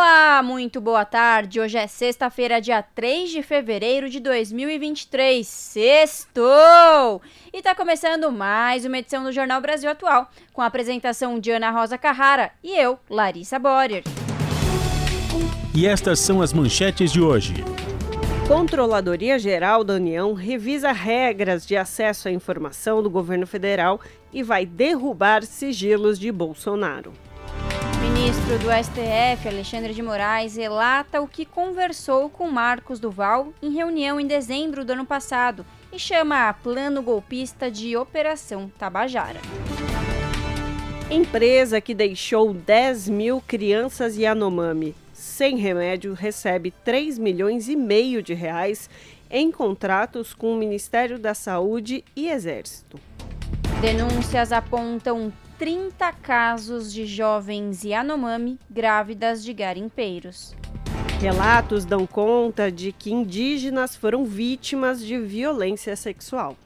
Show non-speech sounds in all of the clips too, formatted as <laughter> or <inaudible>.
Olá, muito boa tarde. Hoje é sexta-feira, dia 3 de fevereiro de 2023. Sextou! E tá começando mais uma edição do Jornal Brasil Atual, com a apresentação de Ana Rosa Carrara e eu, Larissa Borer. E estas são as manchetes de hoje. Controladoria Geral da União revisa regras de acesso à informação do governo federal e vai derrubar sigilos de Bolsonaro. Ministro do STF, Alexandre de Moraes, relata o que conversou com Marcos Duval em reunião em dezembro do ano passado e chama a plano golpista de Operação Tabajara. Empresa que deixou 10 mil crianças Yanomami sem remédio recebe 3 milhões e meio de reais em contratos com o Ministério da Saúde e Exército. Denúncias apontam 30 casos de jovens Yanomami grávidas de garimpeiros. Relatos dão conta de que indígenas foram vítimas de violência sexual.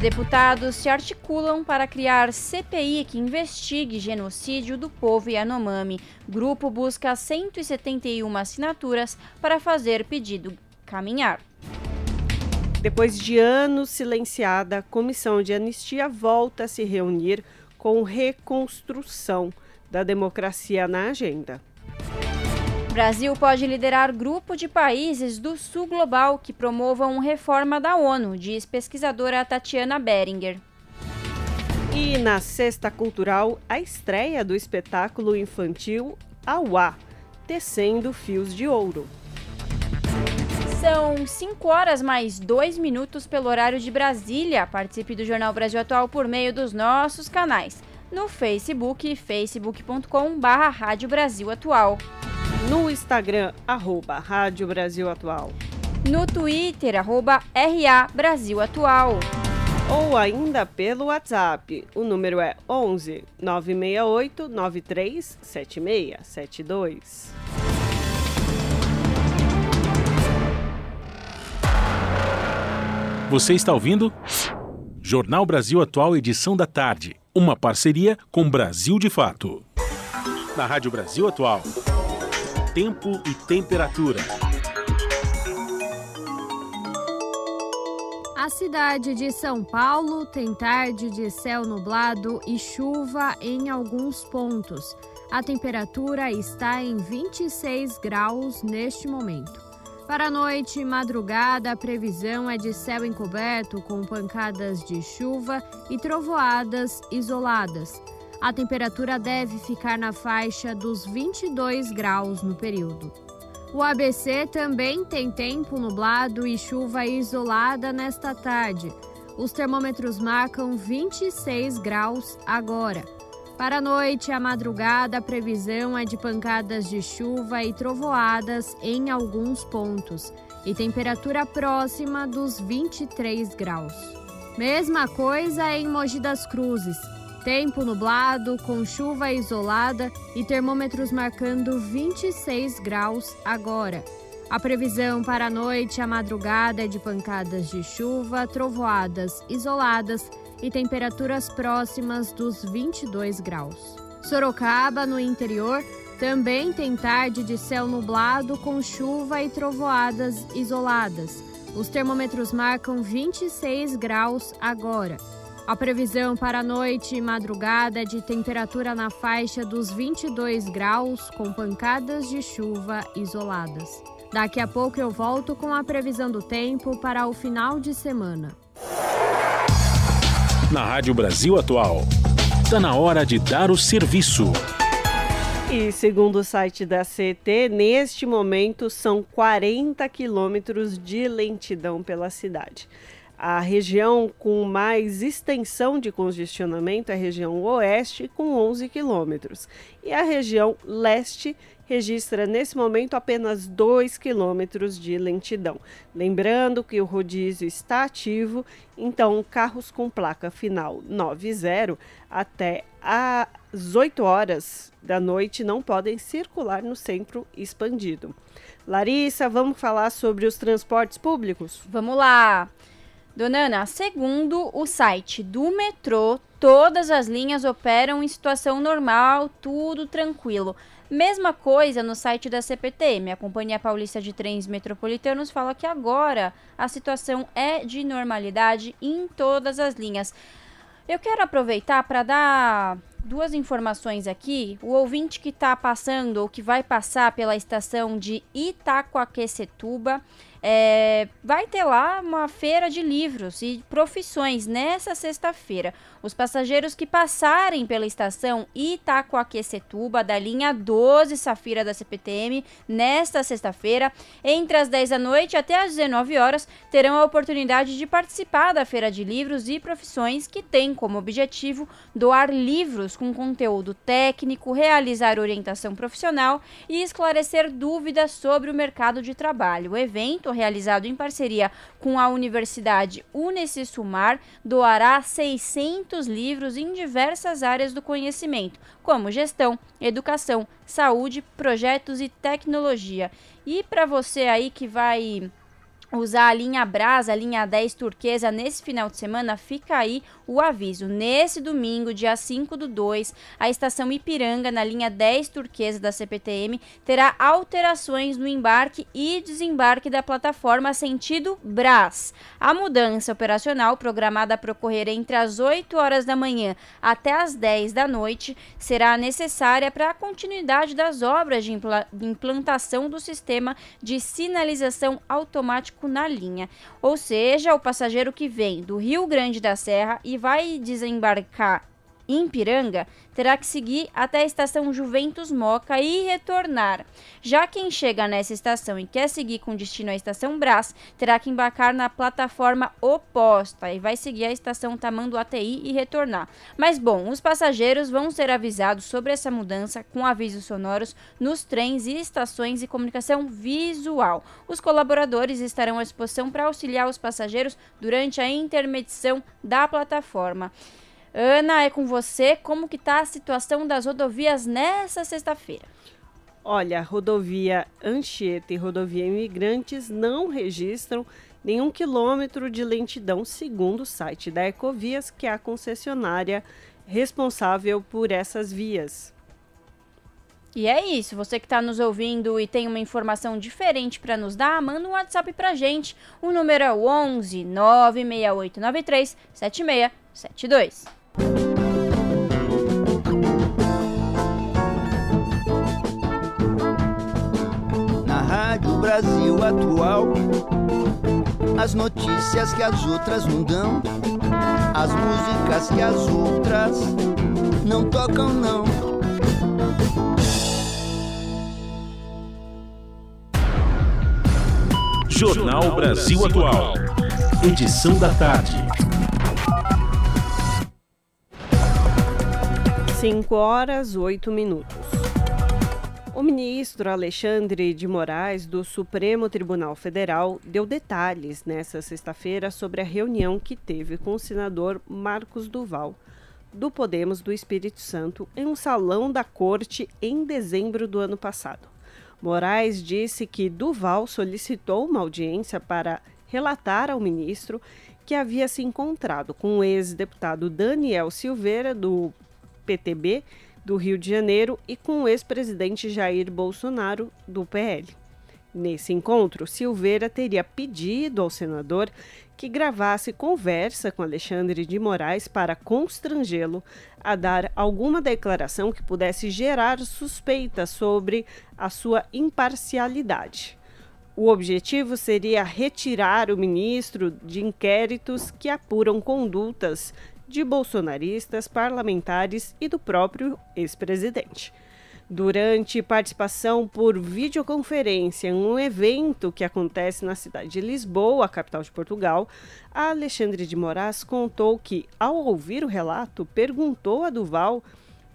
Deputados se articulam para criar CPI que investigue genocídio do povo Yanomami. Grupo busca 171 assinaturas para fazer pedido caminhar. Depois de anos silenciada, a Comissão de Anistia volta a se reunir com reconstrução da democracia na agenda. Brasil pode liderar grupo de países do Sul Global que promovam reforma da ONU, diz pesquisadora Tatiana Beringer. E na Sexta Cultural, a estreia do espetáculo infantil Auá, Tecendo Fios de Ouro. São 5 horas mais 2 minutos pelo horário de Brasília. Participe do Jornal Brasil Atual por meio dos nossos canais. No Facebook, facebook.com.br Rádio Brasil Atual no Instagram, arroba Rádio Brasil Atual. No Twitter, arroba RA Brasil Atual. Ou ainda pelo WhatsApp. O número é 11 968 93 7672. Você está ouvindo? Jornal Brasil Atual, edição da tarde. Uma parceria com Brasil de Fato. Na Rádio Brasil Atual tempo e temperatura. A cidade de São Paulo tem tarde de céu nublado e chuva em alguns pontos. A temperatura está em 26 graus neste momento. Para a noite e madrugada, a previsão é de céu encoberto com pancadas de chuva e trovoadas isoladas. A temperatura deve ficar na faixa dos 22 graus no período. O ABC também tem tempo nublado e chuva isolada nesta tarde. Os termômetros marcam 26 graus agora. Para a noite e a madrugada, a previsão é de pancadas de chuva e trovoadas em alguns pontos e temperatura próxima dos 23 graus. Mesma coisa em Mogi das Cruzes. Tempo nublado, com chuva isolada e termômetros marcando 26 graus agora. A previsão para a noite e a madrugada é de pancadas de chuva, trovoadas isoladas e temperaturas próximas dos 22 graus. Sorocaba, no interior, também tem tarde de céu nublado com chuva e trovoadas isoladas. Os termômetros marcam 26 graus agora. A previsão para a noite e madrugada é de temperatura na faixa dos 22 graus, com pancadas de chuva isoladas. Daqui a pouco eu volto com a previsão do tempo para o final de semana. Na Rádio Brasil Atual, está na hora de dar o serviço. E segundo o site da CT, neste momento são 40 quilômetros de lentidão pela cidade. A região com mais extensão de congestionamento é a região oeste, com 11 quilômetros, e a região leste registra nesse momento apenas 2 quilômetros de lentidão. Lembrando que o rodízio está ativo, então carros com placa final 90 até às 8 horas da noite não podem circular no centro expandido. Larissa, vamos falar sobre os transportes públicos? Vamos lá! Dona Ana, segundo o site do metrô, todas as linhas operam em situação normal, tudo tranquilo. Mesma coisa no site da CPTM. A Companhia Paulista de Trens Metropolitanos fala que agora a situação é de normalidade em todas as linhas. Eu quero aproveitar para dar duas informações aqui. O ouvinte que está passando ou que vai passar pela estação de Itacoaquecetuba é, vai ter lá uma feira de livros e profissões nessa sexta-feira. Os passageiros que passarem pela estação Itacoaquecetuba, da linha 12 Safira da CPTM, nesta sexta-feira, entre as 10 da noite até as 19 horas, terão a oportunidade de participar da feira de livros e profissões que tem como objetivo doar livros com conteúdo técnico, realizar orientação profissional e esclarecer dúvidas sobre o mercado de trabalho. O evento realizado em parceria com a Universidade Unicesumar, doará 600 livros em diversas áreas do conhecimento, como gestão, educação, saúde, projetos e tecnologia. E para você aí que vai usar a linha Brasa, a linha 10 turquesa nesse final de semana, fica aí o aviso. Nesse domingo, dia 5 do 2, a estação Ipiranga, na linha 10 turquesa da CPTM, terá alterações no embarque e desembarque da plataforma sentido Brás. A mudança operacional, programada para ocorrer entre as 8 horas da manhã até as 10 da noite, será necessária para a continuidade das obras de implantação do sistema de sinalização automático na linha. Ou seja, o passageiro que vem do Rio Grande da Serra e vai desembarcar em Piranga terá que seguir até a estação Juventus Moca e retornar. Já quem chega nessa estação e quer seguir com destino à estação Brás, terá que embarcar na plataforma oposta e vai seguir a estação Tamanduateí e retornar. Mas bom, os passageiros vão ser avisados sobre essa mudança com avisos sonoros nos trens e estações e comunicação visual. Os colaboradores estarão à disposição para auxiliar os passageiros durante a intermedição da plataforma. Ana, é com você. Como que está a situação das rodovias nessa sexta-feira? Olha, rodovia Anchieta e rodovia Imigrantes não registram nenhum quilômetro de lentidão, segundo o site da Ecovias, que é a concessionária responsável por essas vias. E é isso. Você que está nos ouvindo e tem uma informação diferente para nos dar, manda um WhatsApp para gente. O número é 11 96893 7672. Na Rádio Brasil Atual, as notícias que as outras não dão, as músicas que as outras não tocam, não. Jornal Brasil Atual, edição da tarde. 5 horas 8 minutos. O ministro Alexandre de Moraes, do Supremo Tribunal Federal, deu detalhes nesta sexta-feira sobre a reunião que teve com o senador Marcos Duval, do Podemos do Espírito Santo, em um salão da corte em dezembro do ano passado. Moraes disse que Duval solicitou uma audiência para relatar ao ministro que havia se encontrado com o ex-deputado Daniel Silveira, do PTB do Rio de Janeiro e com o ex-presidente Jair Bolsonaro do PL. Nesse encontro, Silveira teria pedido ao senador que gravasse conversa com Alexandre de Moraes para constrangê-lo a dar alguma declaração que pudesse gerar suspeitas sobre a sua imparcialidade. O objetivo seria retirar o ministro de inquéritos que apuram condutas de bolsonaristas, parlamentares e do próprio ex-presidente. Durante participação por videoconferência em um evento que acontece na cidade de Lisboa, capital de Portugal, Alexandre de Moraes contou que, ao ouvir o relato, perguntou a Duval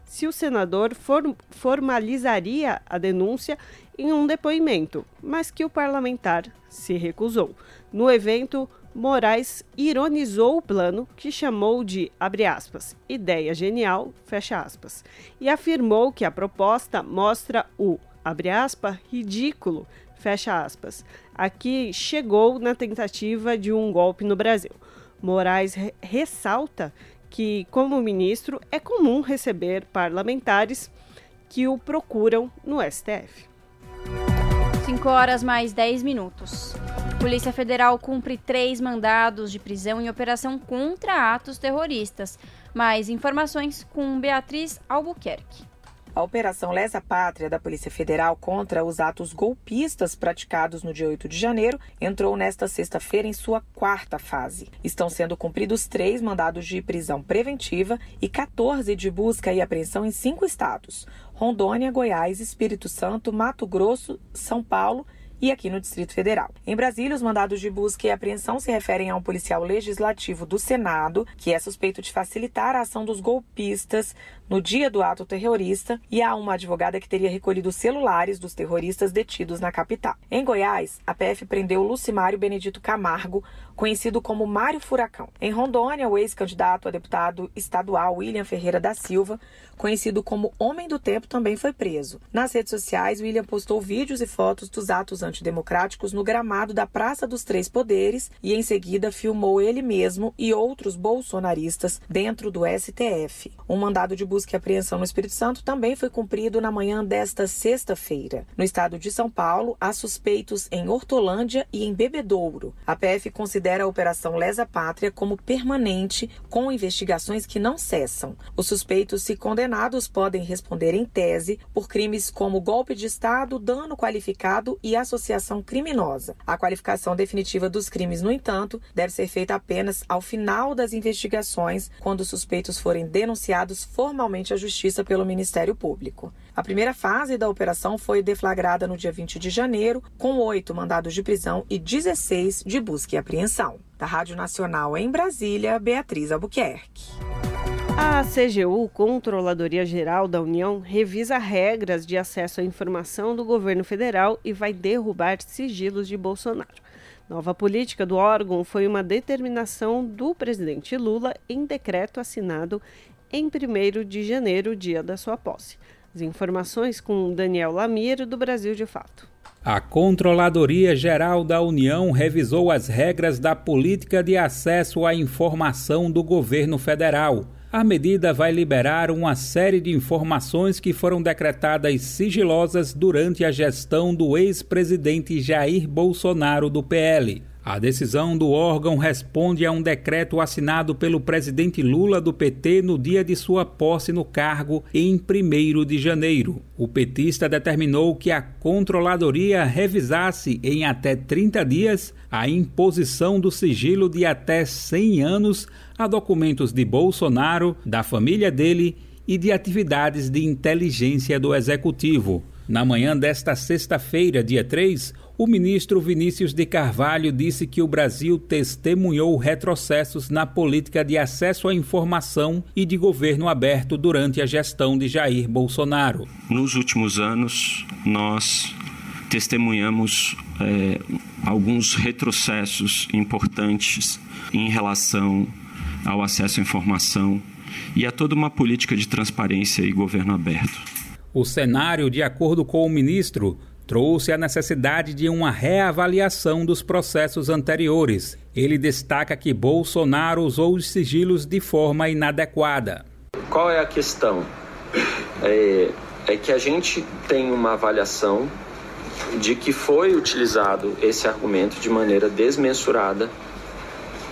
se o senador for, formalizaria a denúncia em um depoimento, mas que o parlamentar se recusou. No evento, Moraes ironizou o plano, que chamou de, aspas, ideia genial, fecha aspas, e afirmou que a proposta mostra o, aspas, ridículo, fecha aspas, a que chegou na tentativa de um golpe no Brasil. Moraes re ressalta que, como ministro, é comum receber parlamentares que o procuram no STF. 5 horas mais 10 minutos. Polícia Federal cumpre três mandados de prisão em operação contra atos terroristas. Mais informações com Beatriz Albuquerque. A Operação Lesa Pátria da Polícia Federal contra os atos golpistas praticados no dia 8 de janeiro entrou nesta sexta-feira em sua quarta fase. Estão sendo cumpridos três mandados de prisão preventiva e 14 de busca e apreensão em cinco estados: Rondônia, Goiás, Espírito Santo, Mato Grosso, São Paulo e aqui no Distrito Federal. Em Brasília, os mandados de busca e apreensão se referem a um policial legislativo do Senado, que é suspeito de facilitar a ação dos golpistas no dia do ato terrorista, e a uma advogada que teria recolhido celulares dos terroristas detidos na capital. Em Goiás, a PF prendeu Lucimário Benedito Camargo, conhecido como Mário Furacão. Em Rondônia, o ex-candidato a deputado estadual William Ferreira da Silva, conhecido como Homem do Tempo, também foi preso. Nas redes sociais, William postou vídeos e fotos dos atos antidemocráticos no gramado da Praça dos Três Poderes e, em seguida, filmou ele mesmo e outros bolsonaristas dentro do STF. Um mandado de busca e apreensão no Espírito Santo também foi cumprido na manhã desta sexta-feira. No estado de São Paulo, há suspeitos em Hortolândia e em Bebedouro. A PF considera a Operação Lesa Pátria como permanente, com investigações que não cessam. Os suspeitos, se condenados, podem responder em tese por crimes como golpe de Estado, dano qualificado e associação criminosa. A qualificação definitiva dos crimes, no entanto, deve ser feita apenas ao final das investigações, quando os suspeitos forem denunciados formalmente à Justiça pelo Ministério Público. A primeira fase da operação foi deflagrada no dia 20 de janeiro, com oito mandados de prisão e 16 de busca e apreensão. Da Rádio Nacional em Brasília, Beatriz Albuquerque. A CGU, Controladoria Geral da União, revisa regras de acesso à informação do governo federal e vai derrubar sigilos de Bolsonaro. Nova política do órgão foi uma determinação do presidente Lula em decreto assinado em 1 de janeiro, dia da sua posse. As informações com Daniel Lamir, do Brasil de Fato. A Controladoria Geral da União revisou as regras da política de acesso à informação do governo federal. A medida vai liberar uma série de informações que foram decretadas sigilosas durante a gestão do ex-presidente Jair Bolsonaro do PL. A decisão do órgão responde a um decreto assinado pelo presidente Lula do PT no dia de sua posse no cargo, em 1 de janeiro. O petista determinou que a controladoria revisasse em até 30 dias a imposição do sigilo de até 100 anos a documentos de Bolsonaro, da família dele e de atividades de inteligência do executivo. Na manhã desta sexta-feira, dia 3, o ministro Vinícius de Carvalho disse que o Brasil testemunhou retrocessos na política de acesso à informação e de governo aberto durante a gestão de Jair Bolsonaro. Nos últimos anos, nós testemunhamos é, alguns retrocessos importantes em relação ao acesso à informação e a toda uma política de transparência e governo aberto. O cenário, de acordo com o ministro, trouxe a necessidade de uma reavaliação dos processos anteriores. Ele destaca que Bolsonaro usou os sigilos de forma inadequada. Qual é a questão? É, é que a gente tem uma avaliação de que foi utilizado esse argumento de maneira desmensurada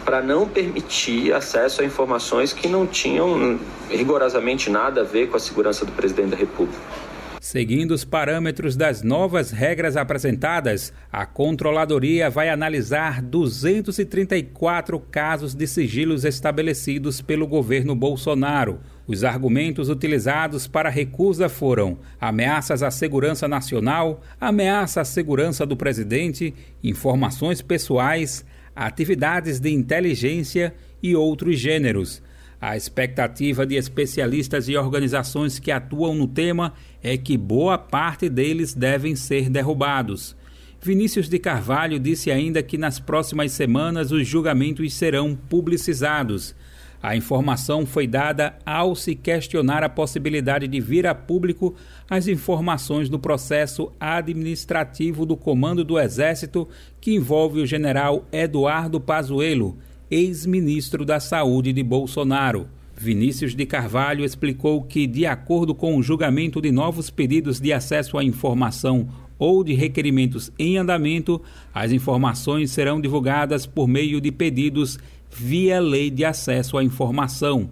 para não permitir acesso a informações que não tinham rigorosamente nada a ver com a segurança do presidente da República. Seguindo os parâmetros das novas regras apresentadas, a Controladoria vai analisar 234 casos de sigilos estabelecidos pelo governo Bolsonaro. Os argumentos utilizados para a recusa foram ameaças à segurança nacional, ameaça à segurança do presidente, informações pessoais, atividades de inteligência e outros gêneros. A expectativa de especialistas e organizações que atuam no tema é que boa parte deles devem ser derrubados. Vinícius de Carvalho disse ainda que nas próximas semanas os julgamentos serão publicizados. A informação foi dada ao se questionar a possibilidade de vir a público as informações do processo administrativo do Comando do Exército que envolve o general Eduardo Pazuello, ex-ministro da Saúde de Bolsonaro. Vinícius de Carvalho explicou que, de acordo com o julgamento de novos pedidos de acesso à informação ou de requerimentos em andamento, as informações serão divulgadas por meio de pedidos via Lei de Acesso à Informação.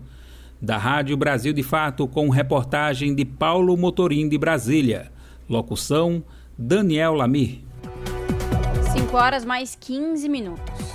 Da Rádio Brasil de Fato, com reportagem de Paulo Motorim de Brasília. Locução: Daniel Lamir. 5 horas mais 15 minutos.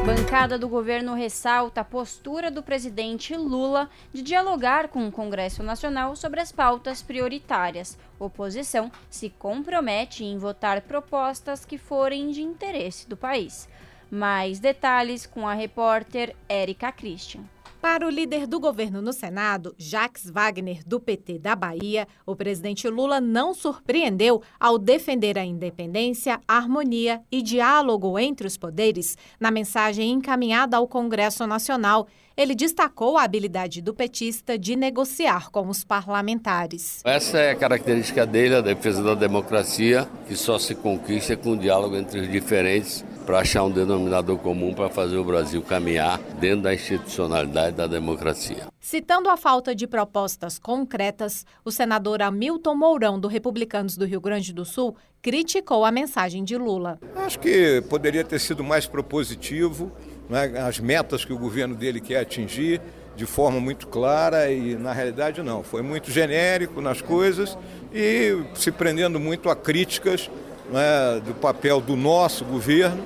Bancada do governo ressalta a postura do presidente Lula de dialogar com o Congresso Nacional sobre as pautas prioritárias. Oposição se compromete em votar propostas que forem de interesse do país. Mais detalhes com a repórter Érica Christian. Para o líder do governo no Senado, Jacques Wagner, do PT da Bahia, o presidente Lula não surpreendeu ao defender a independência, harmonia e diálogo entre os poderes na mensagem encaminhada ao Congresso Nacional. Ele destacou a habilidade do petista de negociar com os parlamentares. Essa é a característica dele, a defesa da democracia, que só se conquista com o diálogo entre os diferentes para achar um denominador comum para fazer o Brasil caminhar dentro da institucionalidade da democracia. Citando a falta de propostas concretas, o senador Hamilton Mourão, do Republicanos do Rio Grande do Sul, criticou a mensagem de Lula. Acho que poderia ter sido mais propositivo, né, as metas que o governo dele quer atingir de forma muito clara e na realidade não. Foi muito genérico nas coisas e se prendendo muito a críticas né, do papel do nosso governo,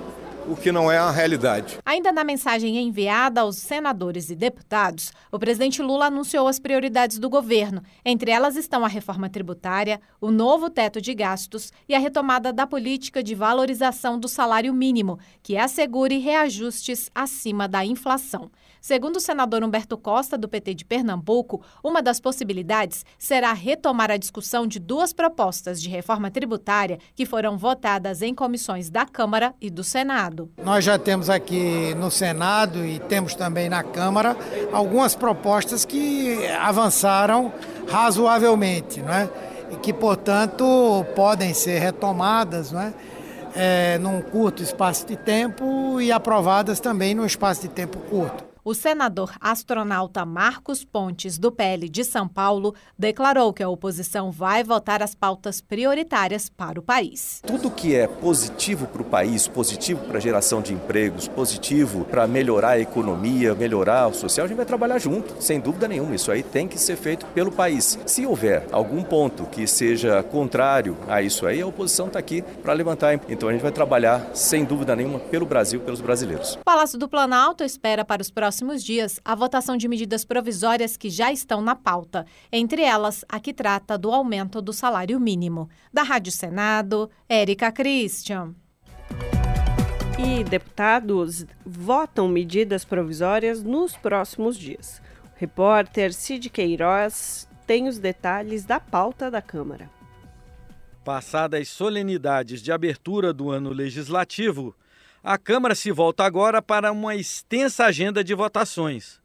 o que não é a realidade. Ainda na mensagem enviada aos senadores e deputados, o presidente Lula anunciou as prioridades do governo. Entre elas estão a reforma tributária, o novo teto de gastos e a retomada da política de valorização do salário mínimo, que assegure reajustes acima da inflação. Segundo o senador Humberto Costa, do PT de Pernambuco, uma das possibilidades será retomar a discussão de duas propostas de reforma tributária que foram votadas em comissões da Câmara e do Senado. Nós já temos aqui no Senado e temos também na Câmara algumas propostas que avançaram razoavelmente, não é? E que, portanto, podem ser retomadas, não é? É, num curto espaço de tempo e aprovadas também num espaço de tempo curto. O senador astronauta Marcos Pontes, do PL de São Paulo, declarou que a oposição vai votar as pautas prioritárias para o país. Tudo que é positivo para o país, positivo para a geração de empregos, positivo para melhorar a economia, melhorar o social, a gente vai trabalhar junto, sem dúvida nenhuma. Isso aí tem que ser feito pelo país. Se houver algum ponto que seja contrário a isso aí, a oposição está aqui para levantar. Então a gente vai trabalhar, sem dúvida nenhuma, pelo Brasil, pelos brasileiros. O Palácio do Planalto espera para os próximos próximos dias a votação de medidas provisórias que já estão na pauta, entre elas a que trata do aumento do salário mínimo. Da Rádio Senado, Érica Christian. E deputados votam medidas provisórias nos próximos dias. O repórter Cid Queiroz tem os detalhes da pauta da Câmara. Passadas as solenidades de abertura do ano legislativo, a Câmara se volta agora para uma extensa agenda de votações.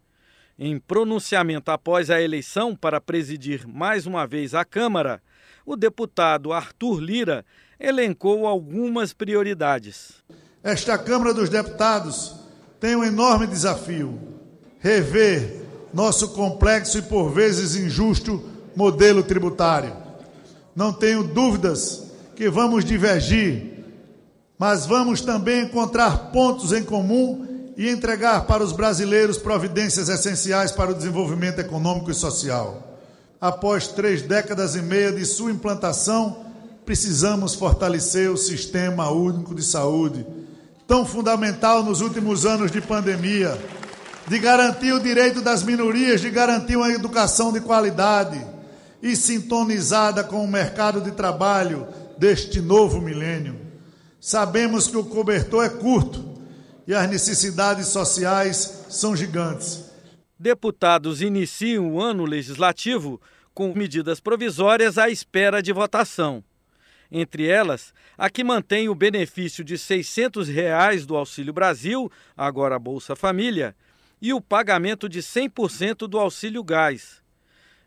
Em pronunciamento após a eleição para presidir mais uma vez a Câmara, o deputado Arthur Lira elencou algumas prioridades. Esta Câmara dos Deputados tem um enorme desafio: rever nosso complexo e por vezes injusto modelo tributário. Não tenho dúvidas que vamos divergir mas vamos também encontrar pontos em comum e entregar para os brasileiros providências essenciais para o desenvolvimento econômico e social. após três décadas e meia de sua implantação, precisamos fortalecer o Sistema Único de Saúde, tão fundamental nos últimos anos de pandemia, de garantir o direito das minorias, de garantir uma educação de qualidade e sintonizada com o mercado de trabalho deste novo milênio. Sabemos que o cobertor é curto e as necessidades sociais são gigantes. Deputados iniciam o ano legislativo com medidas provisórias à espera de votação. Entre elas, a que mantém o benefício de 600 reais do Auxílio Brasil, agora Bolsa Família, e o pagamento de 100% do Auxílio Gás.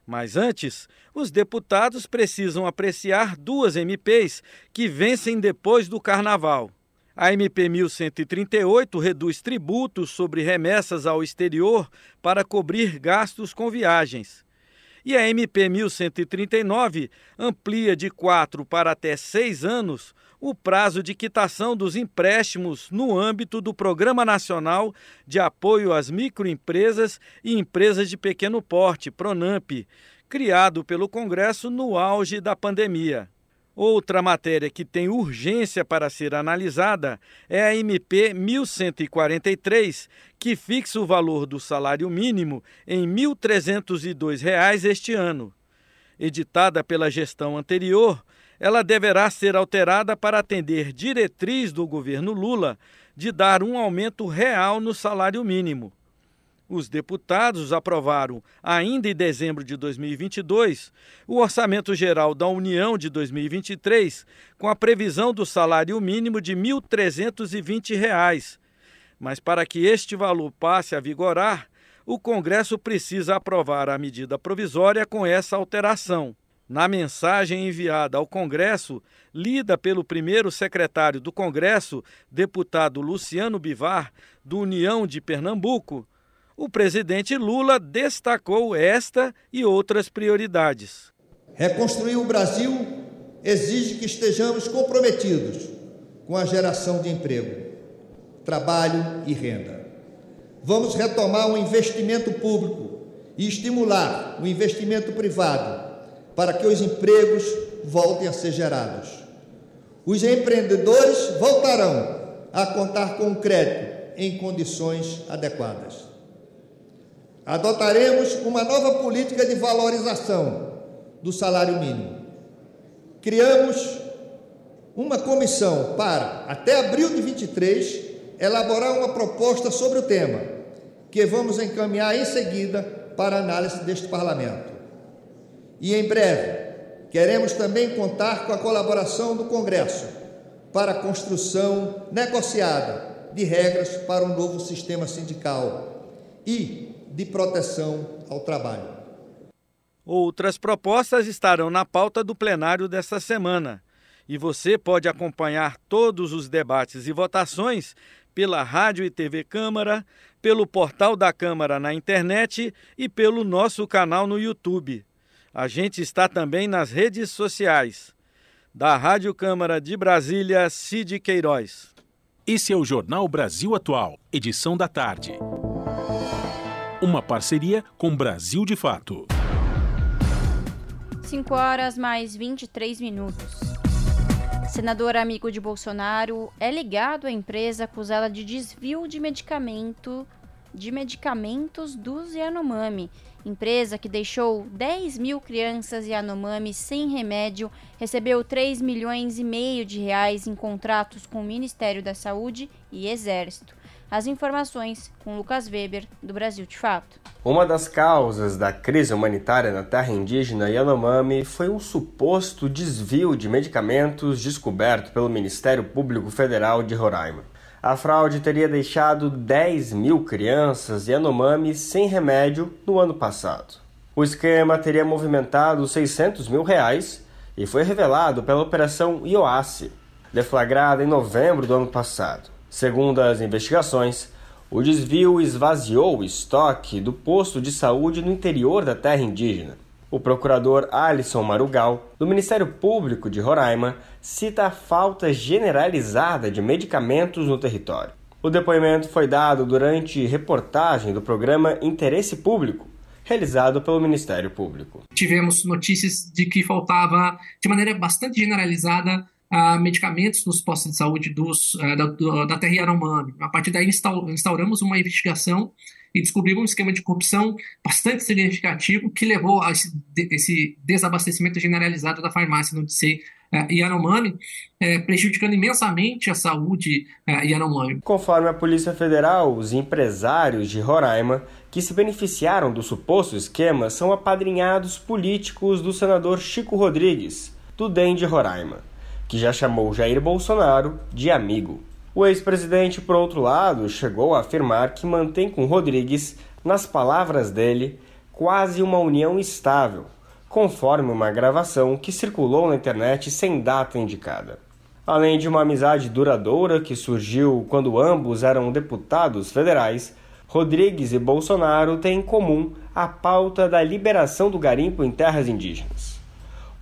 Mas antes, os deputados precisam apreciar duas MPs que vencem depois do Carnaval. A MP 1138 reduz tributos sobre remessas ao exterior para cobrir gastos com viagens. E a MP 1139 amplia de quatro para até seis anos o prazo de quitação dos empréstimos no âmbito do Programa Nacional de Apoio às Microempresas e Empresas de Pequeno Porte, PRONAMP, criado pelo Congresso no auge da pandemia. Outra matéria que tem urgência para ser analisada é a MP 1143, que fixa o valor do salário mínimo em R$ 1.302 este ano. Editada pela gestão anterior, ela deverá ser alterada para atender diretriz do governo Lula de dar um aumento real no salário mínimo. Os deputados aprovaram, ainda em dezembro de 2022, o Orçamento Geral da União de 2023, com a previsão do salário mínimo de R$ 1.320. Mas para que este valor passe a vigorar, o Congresso precisa aprovar a medida provisória com essa alteração. Na mensagem enviada ao Congresso, lida pelo primeiro secretário do Congresso, deputado Luciano Bivar, do União de Pernambuco, o presidente Lula destacou esta e outras prioridades. Reconstruir o Brasil exige que estejamos comprometidos com a geração de emprego, trabalho e renda. Vamos retomar o investimento público e estimular o investimento privado para que os empregos voltem a ser gerados. Os empreendedores voltarão a contar com crédito em condições adequadas. Adotaremos uma nova política de valorização do salário mínimo. Criamos uma comissão para, até abril de 23, elaborar uma proposta sobre o tema, que vamos encaminhar em seguida para análise deste parlamento. E em breve, queremos também contar com a colaboração do Congresso para a construção negociada de regras para um novo sistema sindical e de proteção ao trabalho. Outras propostas estarão na pauta do plenário desta semana. E você pode acompanhar todos os debates e votações pela Rádio e TV Câmara, pelo portal da Câmara na internet e pelo nosso canal no YouTube. A gente está também nas redes sociais. Da Rádio Câmara de Brasília, Cid Queiroz. Esse é o Jornal Brasil Atual, edição da tarde uma parceria com Brasil de Fato. 5 horas mais 23 minutos. Senador amigo de Bolsonaro é ligado à empresa acusada de desvio de medicamento de medicamentos do Yanomami. Empresa que deixou 10 mil crianças Yanomami sem remédio, recebeu 3 milhões e meio de reais em contratos com o Ministério da Saúde e Exército. As informações com Lucas Weber, do Brasil de Fato. Uma das causas da crise humanitária na terra indígena Yanomami foi um suposto desvio de medicamentos descoberto pelo Ministério Público Federal de Roraima. A fraude teria deixado 10 mil crianças Yanomami sem remédio no ano passado. O esquema teria movimentado 600 mil reais e foi revelado pela Operação IOASSE, deflagrada em novembro do ano passado. Segundo as investigações, o desvio esvaziou o estoque do posto de saúde no interior da terra indígena. O procurador Alisson Marugal, do Ministério Público de Roraima, cita a falta generalizada de medicamentos no território. O depoimento foi dado durante reportagem do programa Interesse Público, realizado pelo Ministério Público. Tivemos notícias de que faltava, de maneira bastante generalizada, uh, medicamentos nos postos de saúde dos, uh, da, do, da terra Yanomami. A partir daí, instauramos uma investigação e descobrimos um esquema de corrupção bastante significativo que levou a esse, esse desabastecimento generalizado da farmácia no DC uh, Yanomami, é, prejudicando imensamente a saúde uh, Yanomami. Conforme a Polícia Federal, os empresários de Roraima que se beneficiaram do suposto esquema são apadrinhados políticos do senador Chico Rodrigues, do DEM de Roraima, que já chamou Jair Bolsonaro de amigo. O ex-presidente, por outro lado, chegou a afirmar que mantém com Rodrigues, nas palavras dele, quase uma união estável, conforme uma gravação que circulou na internet sem data indicada. Além de uma amizade duradoura que surgiu quando ambos eram deputados federais, Rodrigues e Bolsonaro têm em comum a pauta da liberação do garimpo em terras indígenas.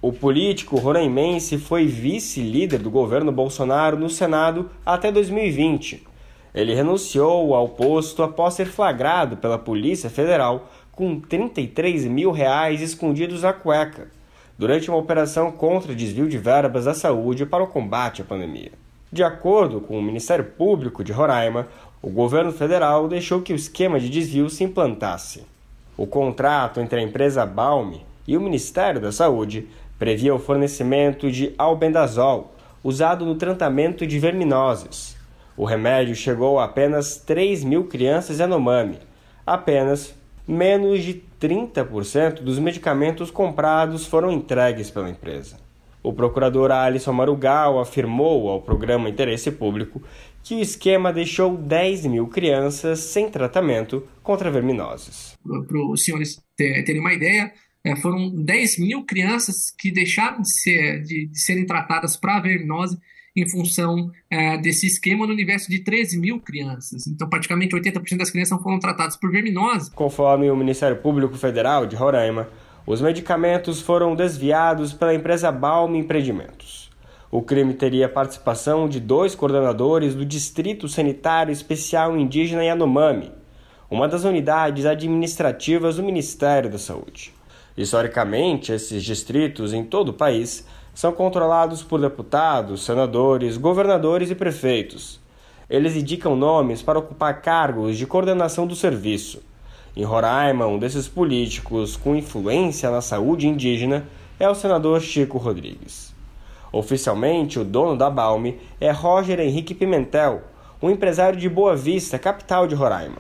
O político roraimense foi vice-líder do governo Bolsonaro no Senado até 2020. Ele renunciou ao posto após ser flagrado pela Polícia Federal com 33 mil reais escondidos na cueca, durante uma operação contra desvio de verbas da saúde para o combate à pandemia. De acordo com o Ministério Público de Roraima, o governo federal deixou que o esquema de desvio se implantasse. O contrato entre a empresa Balme e o Ministério da Saúde previa o fornecimento de albendazol, usado no tratamento de verminoses. O remédio chegou a apenas 3 mil crianças Yanomami. Apenas menos de 30% dos medicamentos comprados foram entregues pela empresa. O procurador Alisson Marugal afirmou ao programa Interesse Público que o esquema deixou 10 mil crianças sem tratamento contra verminoses. Para os senhores terem uma ideia, é, foram 10 mil crianças que deixaram de, ser, de, de serem tratadas para verminose em função é, desse esquema no universo de 13 mil crianças. Então, praticamente 80% das crianças foram tratadas por verminose. Conforme o Ministério Público Federal de Roraima, os medicamentos foram desviados pela empresa Balm Empreendimentos. O crime teria participação de dois coordenadores do Distrito Sanitário Especial Indígena Yanomami, uma das unidades administrativas do Ministério da Saúde. Historicamente, esses distritos em todo o país são controlados por deputados, senadores, governadores e prefeitos. Eles indicam nomes para ocupar cargos de coordenação do serviço. Em Roraima, um desses políticos com influência na saúde indígena é o senador Chico Rodrigues. Oficialmente, o dono da Balme é Roger Henrique Pimentel, um empresário de Boa Vista, capital de Roraima.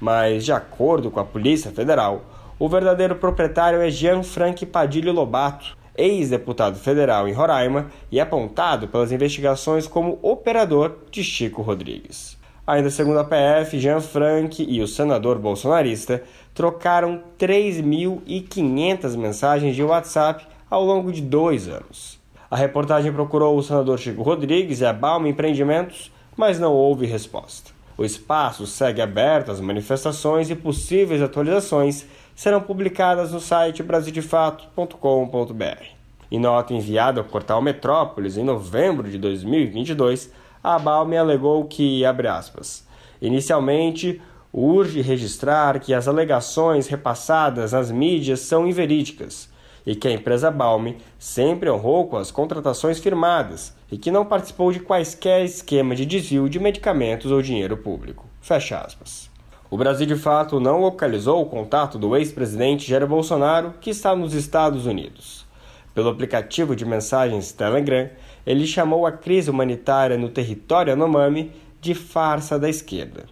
Mas, de acordo com a Polícia Federal, o verdadeiro proprietário é Jean Frank Padilho Lobato, ex-deputado federal em Roraima e apontado pelas investigações como operador de Chico Rodrigues. Ainda segundo a PF, Jean Frank e o senador bolsonarista trocaram 3.500 mensagens de WhatsApp ao longo de dois anos. A reportagem procurou o senador Chico Rodrigues e a Balma Empreendimentos, mas não houve resposta. O espaço segue aberto às manifestações e possíveis atualizações serão publicadas no site brasildefato.com.br. Em nota enviada ao portal Metrópolis em novembro de 2022, a Balme alegou que, abre aspas, inicialmente urge registrar que as alegações repassadas nas mídias são inverídicas e que a empresa Balme sempre honrou com as contratações firmadas e que não participou de quaisquer esquema de desvio de medicamentos ou dinheiro público. Fecha aspas. O Brasil de fato não localizou o contato do ex-presidente Jair Bolsonaro, que está nos Estados Unidos. Pelo aplicativo de mensagens Telegram, ele chamou a crise humanitária no território Anomami de farsa da esquerda.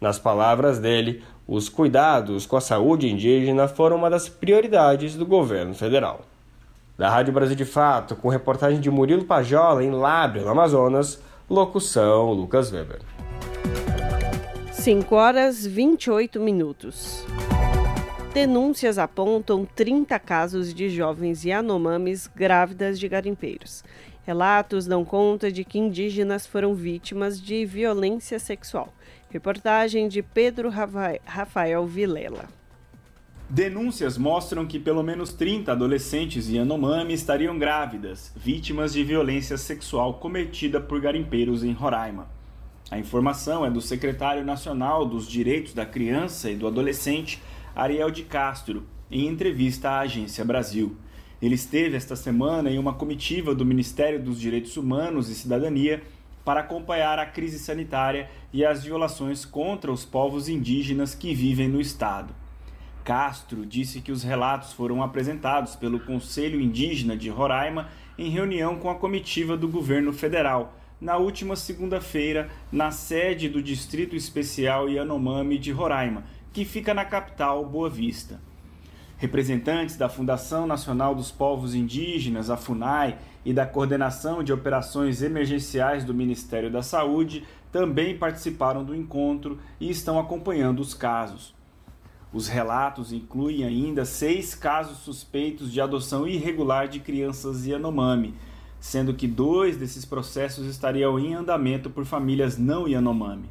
Nas palavras dele, os cuidados com a saúde indígena foram uma das prioridades do governo federal. Da Rádio Brasil de Fato, com reportagem de Murilo Pajola em Lábrea, no Amazonas, locução Lucas Weber. 5 horas 28 minutos. Denúncias apontam 30 casos de jovens Yanomamis grávidas de garimpeiros. Relatos dão conta de que indígenas foram vítimas de violência sexual. Reportagem de Pedro Rafael Vilela. Denúncias mostram que pelo menos 30 adolescentes Yanomami estariam grávidas, vítimas de violência sexual cometida por garimpeiros em Roraima. A informação é do secretário nacional dos Direitos da Criança e do Adolescente, Ariel de Castro, em entrevista à Agência Brasil. Ele esteve esta semana em uma comitiva do Ministério dos Direitos Humanos e Cidadania para acompanhar a crise sanitária e as violações contra os povos indígenas que vivem no estado. Castro disse que os relatos foram apresentados pelo Conselho Indígena de Roraima em reunião com a comitiva do governo federal, na última segunda-feira, na sede do Distrito Especial Yanomami de Roraima, que fica na capital, Boa Vista. Representantes da Fundação Nacional dos Povos Indígenas, a FUNAI, e da Coordenação de Operações Emergenciais do Ministério da Saúde também participaram do encontro e estão acompanhando os casos. Os relatos incluem ainda seis casos suspeitos de adoção irregular de crianças Yanomami, sendo que dois desses processos estariam em andamento por famílias não Yanomami.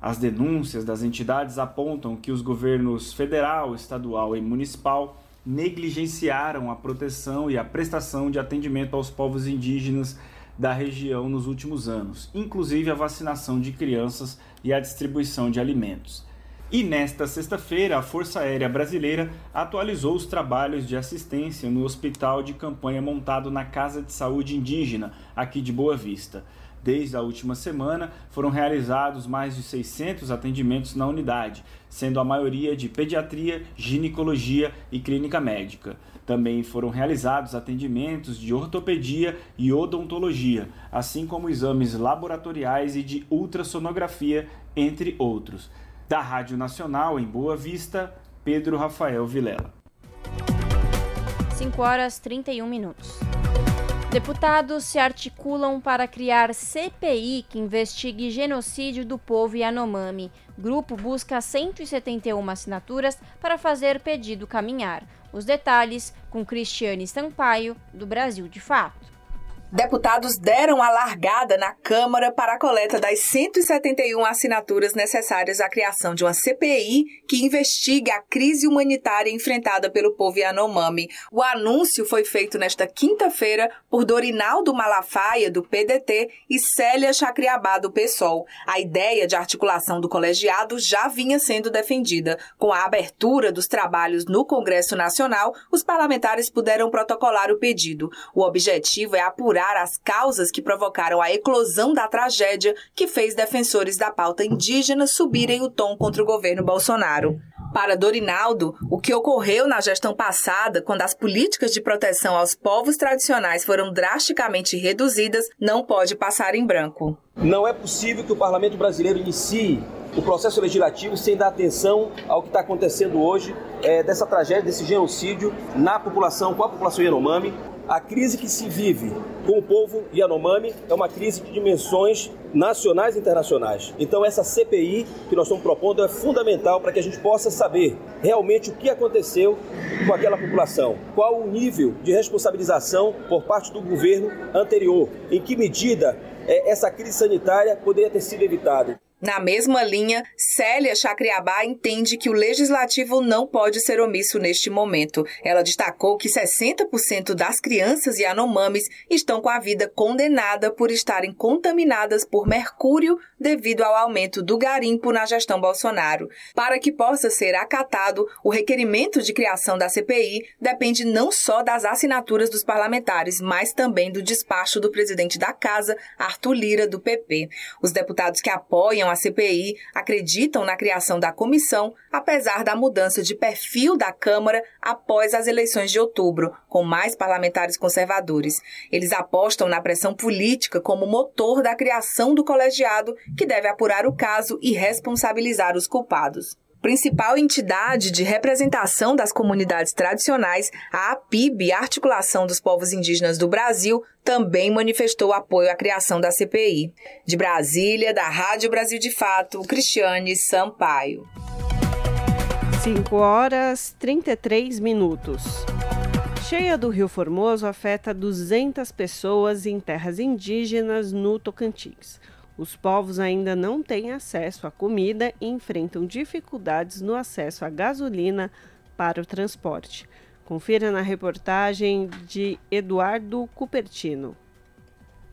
As denúncias das entidades apontam que os governos federal, estadual e municipal negligenciaram a proteção e a prestação de atendimento aos povos indígenas da região nos últimos anos, inclusive a vacinação de crianças e a distribuição de alimentos. E nesta sexta-feira, a Força Aérea Brasileira atualizou os trabalhos de assistência no hospital de campanha montado na Casa de Saúde Indígena, aqui de Boa Vista. Desde a última semana, foram realizados mais de 600 atendimentos na unidade, sendo a maioria de pediatria, ginecologia e clínica médica. Também foram realizados atendimentos de ortopedia e odontologia, assim como exames laboratoriais e de ultrassonografia, entre outros. Da Rádio Nacional em Boa Vista, Pedro Rafael Vilela. 5 horas 31 minutos. Deputados se articulam para criar CPI que investigue genocídio do povo Yanomami. Grupo busca 171 assinaturas para fazer pedido caminhar. Os detalhes com Cristiane Sampaio, do Brasil de Fato. Deputados deram a largada na Câmara para a coleta das 171 assinaturas necessárias à criação de uma CPI que investigue a crise humanitária enfrentada pelo povo Yanomami. O anúncio foi feito nesta quinta-feira por Dorinaldo Malafaia, do PDT, e Célia Chacriabá, do PSOL. A ideia de articulação do colegiado já vinha sendo defendida. Com a abertura dos trabalhos no Congresso Nacional, os parlamentares puderam protocolar o pedido. O objetivo é apurar as causas que provocaram a eclosão da tragédia que fez defensores da pauta indígena subirem o tom contra o governo Bolsonaro. Para Dorinaldo, o que ocorreu na gestão passada, quando as políticas de proteção aos povos tradicionais foram drasticamente reduzidas, não pode passar em branco. Não é possível que o parlamento brasileiro inicie o processo legislativo sem dar atenção ao que está acontecendo hoje, é, dessa tragédia, desse genocídio na população, com a população Yanomami, a crise que se vive com o povo Yanomami é uma crise de dimensões nacionais e internacionais. Então, essa CPI que nós estamos propondo é fundamental para que a gente possa saber realmente o que aconteceu com aquela população, qual o nível de responsabilização por parte do governo anterior, em que medida é, essa crise sanitária poderia ter sido evitada. Na mesma linha, Célia Chacriabá entende que o legislativo não pode ser omisso neste momento. Ela destacou que 60% das crianças e anomames estão com a vida condenada por estarem contaminadas por mercúrio devido ao aumento do garimpo na gestão Bolsonaro. Para que possa ser acatado, o requerimento de criação da CPI depende não só das assinaturas dos parlamentares, mas também do despacho do presidente da Casa, Arthur Lira, do PP. Os deputados que apoiam a CPI acreditam na criação da comissão, apesar da mudança de perfil da Câmara após as eleições de outubro, com mais parlamentares conservadores. Eles apostam na pressão política como motor da criação do colegiado, que deve apurar o caso e responsabilizar os culpados principal entidade de representação das comunidades tradicionais, a APIB, Articulação dos Povos Indígenas do Brasil, também manifestou apoio à criação da CPI. De Brasília, da Rádio Brasil de Fato, Cristiane Sampaio. 5 horas 33 minutos. Cheia do Rio Formoso afeta 200 pessoas em terras indígenas no Tocantins. Os povos ainda não têm acesso à comida e enfrentam dificuldades no acesso à gasolina para o transporte. Confira na reportagem de Eduardo Cupertino.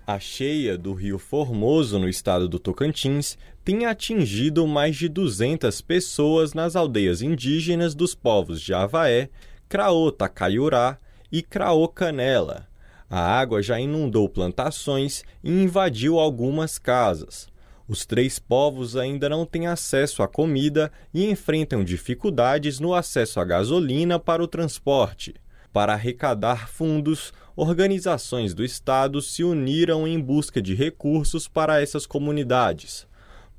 A cheia do rio Formoso, no estado do Tocantins, tem atingido mais de 200 pessoas nas aldeias indígenas dos povos de Avaé, Craô Tacaiurá e Craô Canela. A água já inundou plantações e invadiu algumas casas. Os três povos ainda não têm acesso à comida e enfrentam dificuldades no acesso à gasolina para o transporte. Para arrecadar fundos, organizações do Estado se uniram em busca de recursos para essas comunidades.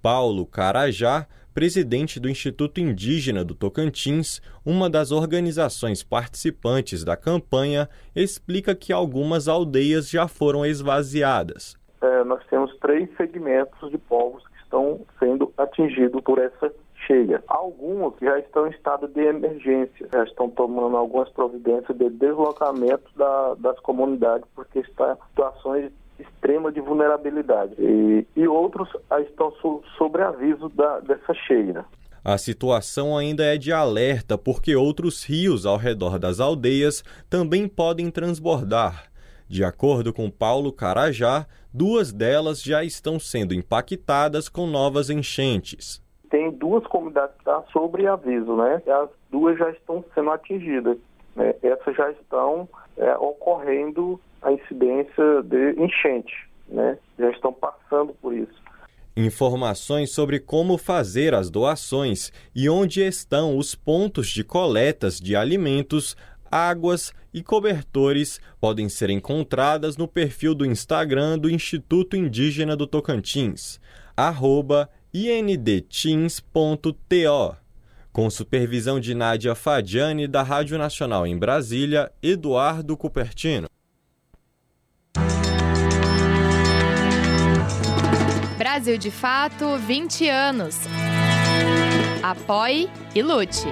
Paulo Carajá, presidente do Instituto Indígena do Tocantins, uma das organizações participantes da campanha, explica que algumas aldeias já foram esvaziadas. É, nós temos três segmentos de povos que estão sendo atingidos por essa cheia. Alguns já estão em estado de emergência, já estão tomando algumas providências de deslocamento da, das comunidades, porque está em situações extrema de vulnerabilidade. E, e outros estão so, sobre aviso da, dessa cheia. A situação ainda é de alerta porque outros rios ao redor das aldeias também podem transbordar. De acordo com Paulo Carajá, duas delas já estão sendo impactadas com novas enchentes tem duas comunidades que estão sobre aviso, né? As duas já estão sendo atingidas. Né? Essas já estão é, ocorrendo a incidência de enchente, né? Já estão passando por isso. Informações sobre como fazer as doações e onde estão os pontos de coletas de alimentos, águas e cobertores podem ser encontradas no perfil do Instagram do Instituto Indígena do Tocantins, indteams.to. Com supervisão de Nádia Fadiani, da Rádio Nacional em Brasília, Eduardo Cupertino. Brasil de Fato 20 anos. Apoie e lute.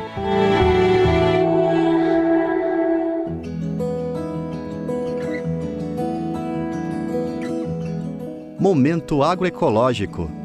Momento agroecológico.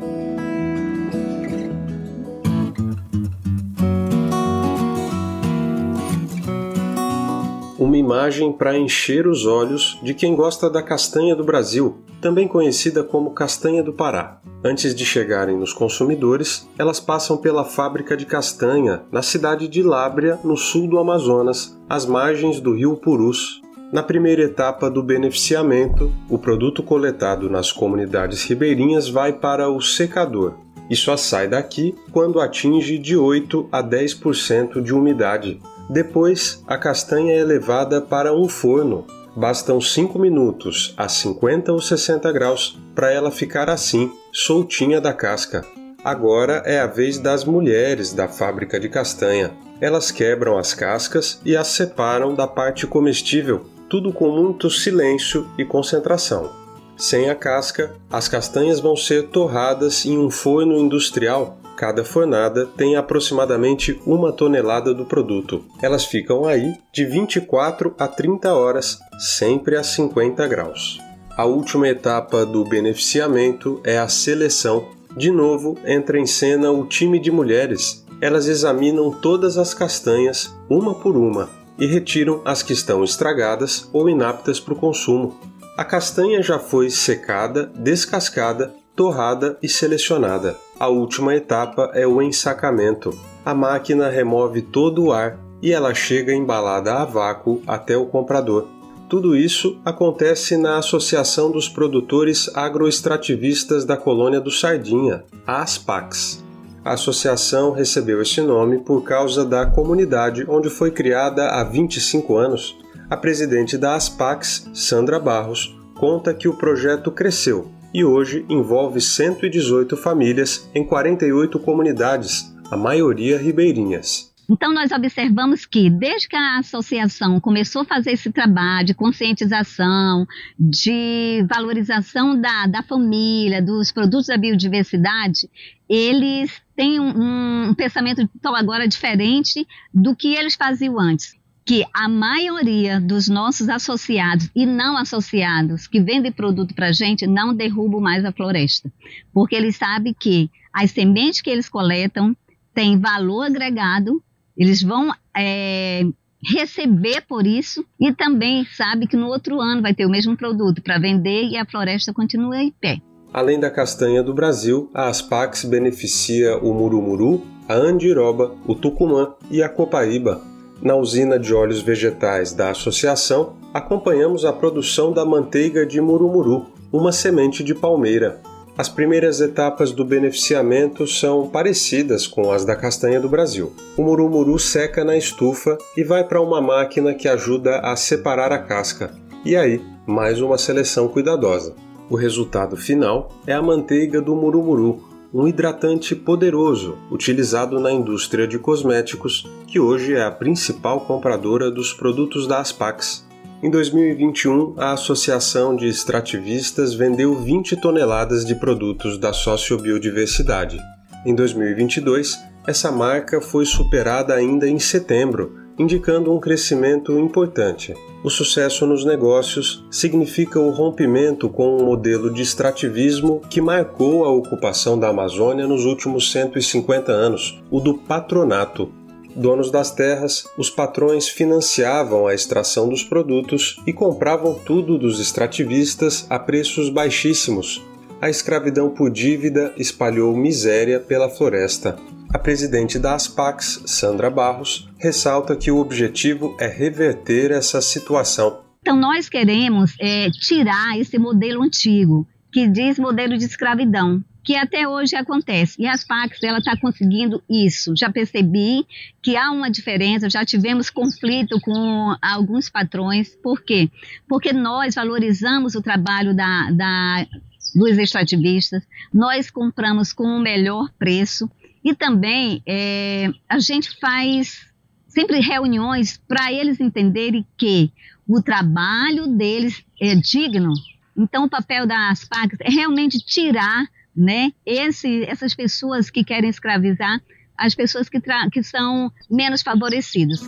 Imagem para encher os olhos de quem gosta da castanha do Brasil, também conhecida como castanha do Pará. Antes de chegarem nos consumidores, elas passam pela fábrica de castanha na cidade de Lábrea, no sul do Amazonas, às margens do rio Purus. Na primeira etapa do beneficiamento, o produto coletado nas comunidades ribeirinhas vai para o secador, e só sai daqui quando atinge de 8 a 10% de umidade, depois, a castanha é levada para um forno. Bastam 5 minutos a 50 ou 60 graus para ela ficar assim, soltinha da casca. Agora é a vez das mulheres da fábrica de castanha. Elas quebram as cascas e as separam da parte comestível, tudo com muito silêncio e concentração. Sem a casca, as castanhas vão ser torradas em um forno industrial Cada fornada tem aproximadamente uma tonelada do produto. Elas ficam aí de 24 a 30 horas, sempre a 50 graus. A última etapa do beneficiamento é a seleção. De novo, entra em cena o time de mulheres. Elas examinam todas as castanhas, uma por uma, e retiram as que estão estragadas ou inaptas para o consumo. A castanha já foi secada, descascada, torrada e selecionada. A última etapa é o ensacamento. A máquina remove todo o ar e ela chega embalada a vácuo até o comprador. Tudo isso acontece na Associação dos Produtores Agroextrativistas da Colônia do Sardinha, a ASPAX. A associação recebeu esse nome por causa da comunidade onde foi criada há 25 anos. A presidente da ASPAX, Sandra Barros, conta que o projeto cresceu e hoje envolve 118 famílias em 48 comunidades, a maioria ribeirinhas. Então, nós observamos que, desde que a associação começou a fazer esse trabalho de conscientização, de valorização da, da família, dos produtos da biodiversidade, eles têm um, um pensamento agora diferente do que eles faziam antes que a maioria dos nossos associados e não associados que vendem produto para a gente não derrubam mais a floresta, porque eles sabem que as sementes que eles coletam têm valor agregado, eles vão é, receber por isso e também sabe que no outro ano vai ter o mesmo produto para vender e a floresta continua em pé. Além da castanha do Brasil, a Aspax beneficia o murumuru, a andiroba, o tucumã e a copaíba. Na usina de óleos vegetais da associação, acompanhamos a produção da manteiga de murumuru, uma semente de palmeira. As primeiras etapas do beneficiamento são parecidas com as da castanha do Brasil. O murumuru seca na estufa e vai para uma máquina que ajuda a separar a casca. E aí, mais uma seleção cuidadosa. O resultado final é a manteiga do murumuru, um hidratante poderoso utilizado na indústria de cosméticos, que hoje é a principal compradora dos produtos da Aspax. Em 2021, a Associação de Extrativistas vendeu 20 toneladas de produtos da sociobiodiversidade. Em 2022, essa marca foi superada ainda em setembro, indicando um crescimento importante. O sucesso nos negócios significa o rompimento com um modelo de extrativismo que marcou a ocupação da Amazônia nos últimos 150 anos, o do patronato, donos das terras, os patrões financiavam a extração dos produtos e compravam tudo dos extrativistas a preços baixíssimos. A escravidão por dívida espalhou miséria pela floresta. A presidente da Aspax, Sandra Barros, ressalta que o objetivo é reverter essa situação. Então, nós queremos é, tirar esse modelo antigo, que diz modelo de escravidão, que até hoje acontece. E as PACs, ela está conseguindo isso. Já percebi que há uma diferença, já tivemos conflito com alguns patrões. Por quê? Porque nós valorizamos o trabalho da, da, dos extrativistas, nós compramos com o melhor preço e também é, a gente faz sempre reuniões para eles entenderem que o trabalho deles é digno. Então, o papel das PACs é realmente tirar né? Esse, essas pessoas que querem escravizar as pessoas que, que são menos favorecidas.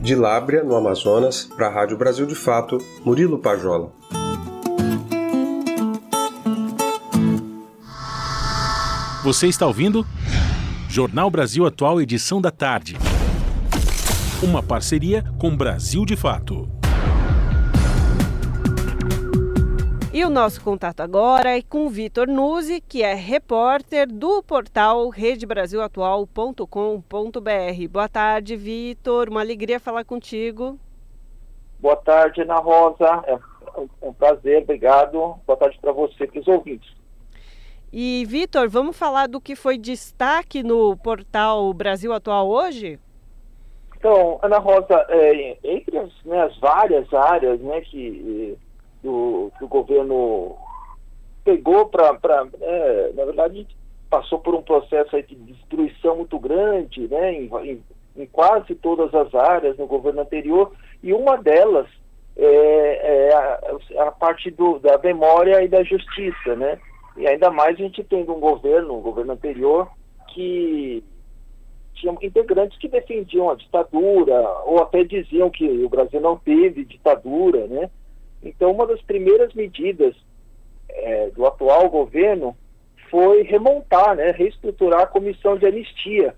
De Lábrea, no Amazonas, para a Rádio Brasil de Fato, Murilo Pajola. Você está ouvindo? Jornal Brasil Atual, edição da tarde. Uma parceria com Brasil de Fato. E o nosso contato agora é com o Vitor Nuzzi, que é repórter do portal redebrasilatual.com.br. Boa tarde, Vitor. Uma alegria falar contigo. Boa tarde, Ana Rosa. É um prazer, obrigado. Boa tarde para você e para os ouvintes. E, Vitor, vamos falar do que foi destaque no portal Brasil Atual hoje? Então, Ana Rosa, é, entre as, né, as várias áreas né, que do, que o governo pegou para. É, na verdade, passou por um processo de destruição muito grande né, em, em, em, quase todas as áreas no governo anterior, e uma delas é, é a, a, parte do, da memória e da justiça. Né? E ainda mais a gente tendo um governo, um governo anterior, que tinha integrantes que defendiam a ditadura, ou até diziam que o Brasil não teve ditadura, né? Então, uma das primeiras medidas é, do atual governo foi remontar, né, reestruturar a comissão de anistia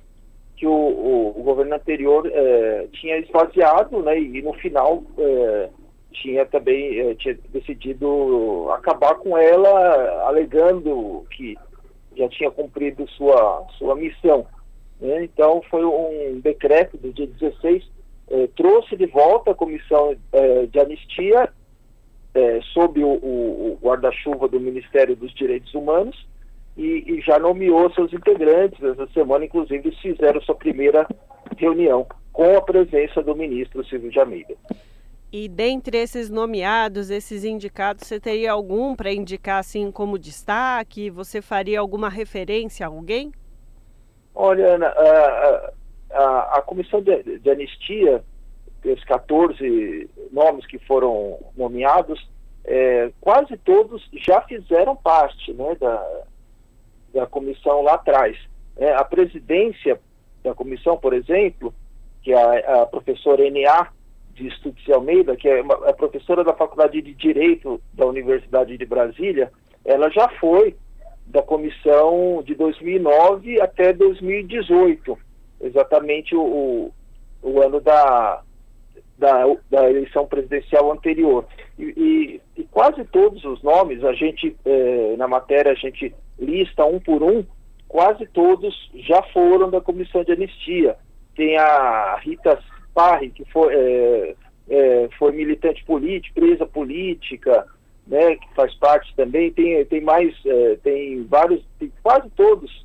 que o, o, o governo anterior é, tinha esvaziado, né, e no final é, tinha também é, tinha decidido acabar com ela, alegando que já tinha cumprido sua, sua missão. Né? Então, foi um decreto do dia 16, é, trouxe de volta a comissão é, de anistia sob o, o, guarda-chuva do Ministério dos Direitos Humanos e, e, já nomeou seus integrantes. Essa semana, inclusive, fizeram sua primeira reunião com a presença do ministro Silvio Almeida. E dentre esses nomeados, esses indicados, você teria algum para indicar assim como destaque? Você faria alguma referência a alguém? Olha, Ana, a, a, a comissão de, de anistia os 14 nomes que foram nomeados, é, quase todos já fizeram parte né, da, da comissão lá atrás. É, a presidência da comissão, por exemplo, que é a, a professora N.A. de Estudos de Almeida, que é uma, a professora da Faculdade de Direito da Universidade de Brasília, ela já foi da comissão de 2009 até 2018 exatamente o, o, o ano da, da, da, eleição presidencial anterior. E, e, e, quase todos os nomes, a gente, eh, na matéria, a gente lista um por um, quase todos já foram da comissão de anistia. Tem a Rita Parri, que foi, eh, eh, foi militante político, presa política, né, que faz parte também. Tem, tem mais, tem vários, tem quase todos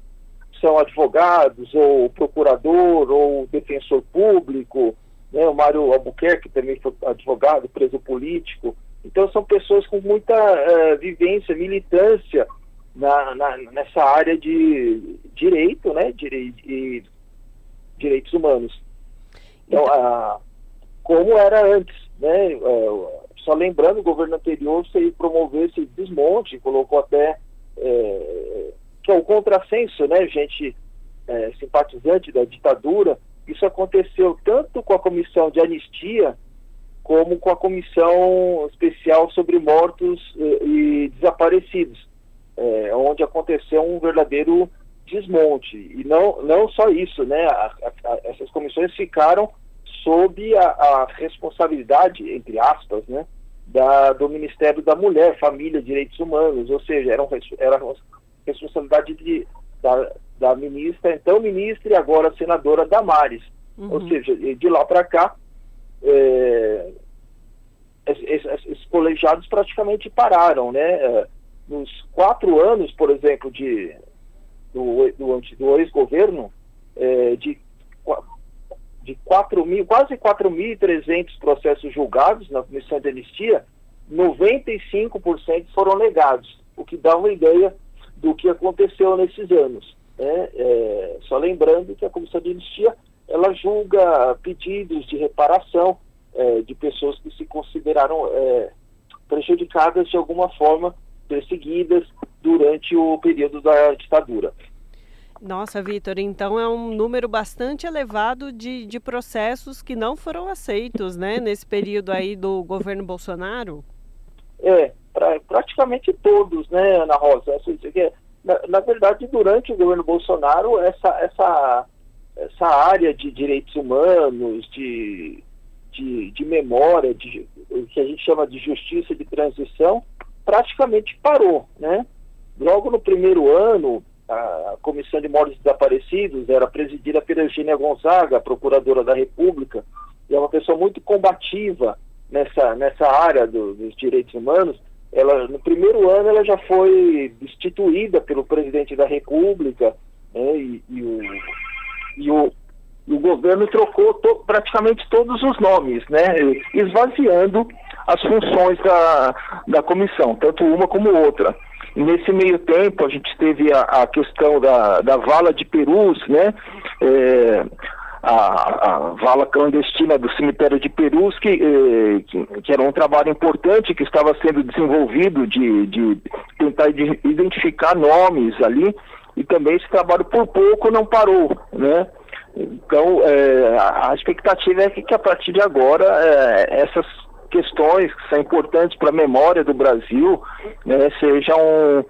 são advogados, ou procurador, ou defensor público, né, o Mário Albuquerque também foi advogado, preso político. Então são pessoas com muita uh, vivência, militância na, na, nessa área de direito, né, de direitos humanos. Então, uh, como era antes, né, uh, só lembrando, o governo anterior se promoveu esse desmonte, colocou até eh, que é o contrassenso, né, gente é, simpatizante da ditadura, isso aconteceu tanto com a comissão de anistia como com a comissão especial sobre mortos e, e desaparecidos, é, onde aconteceu um verdadeiro desmonte. E não, não só isso, né, a, a, essas comissões ficaram sob a, a, responsabilidade, entre aspas, né, da, do Ministério da Mulher, Família e Direitos Humanos, ou seja, eram, era responsabilidade de, da, da ministra, então ministra e agora senadora Damares. Uhum. Ou seja, de lá para cá, é, esses, esses, colegiados praticamente pararam, né? É, nos quatro anos, por exemplo, de, do, do, do ex-governo, é, de, de 4 mil, quase 4.300 processos julgados na comissão de anistia, 95% foram negados, o que dá uma ideia do que aconteceu nesses anos. Né? É, só lembrando que a Comissão de Anistia ela julga pedidos de reparação é, de pessoas que se consideraram é, prejudicadas de alguma forma, perseguidas durante o período da ditadura. Nossa, Vitor, então é um número bastante elevado de, de processos que não foram aceitos, né, nesse período aí do governo Bolsonaro? É, pra, praticamente todos, né, Ana Rosa? Na, na, verdade, durante o governo Bolsonaro, essa, essa, essa área de direitos humanos, de, de, de memória, de, o que a gente chama de justiça de transição, praticamente parou, né? Logo no primeiro ano, a Comissão de Mortos Desaparecidos era presidida pela Eugênia Gonzaga, procuradora da República, e é uma pessoa muito combativa nessa, nessa área do, dos direitos humanos, ela no primeiro ano ela já foi destituída pelo presidente da República né, e, e, o, e, o, e, o, governo trocou to, praticamente todos os nomes, né, esvaziando as funções da, da comissão, tanto uma como outra. Nesse meio tempo a gente teve a, a questão da, da vala de Perus, né, é, a, a, vala clandestina do cemitério de Perus, que, eh, que, que, era um trabalho importante que estava sendo desenvolvido de, de tentar de identificar nomes ali, e também esse trabalho por pouco não parou, né? Então, eh, a expectativa é que, que, a partir de agora eh, essas questões que são importantes para a memória do Brasil né, sejam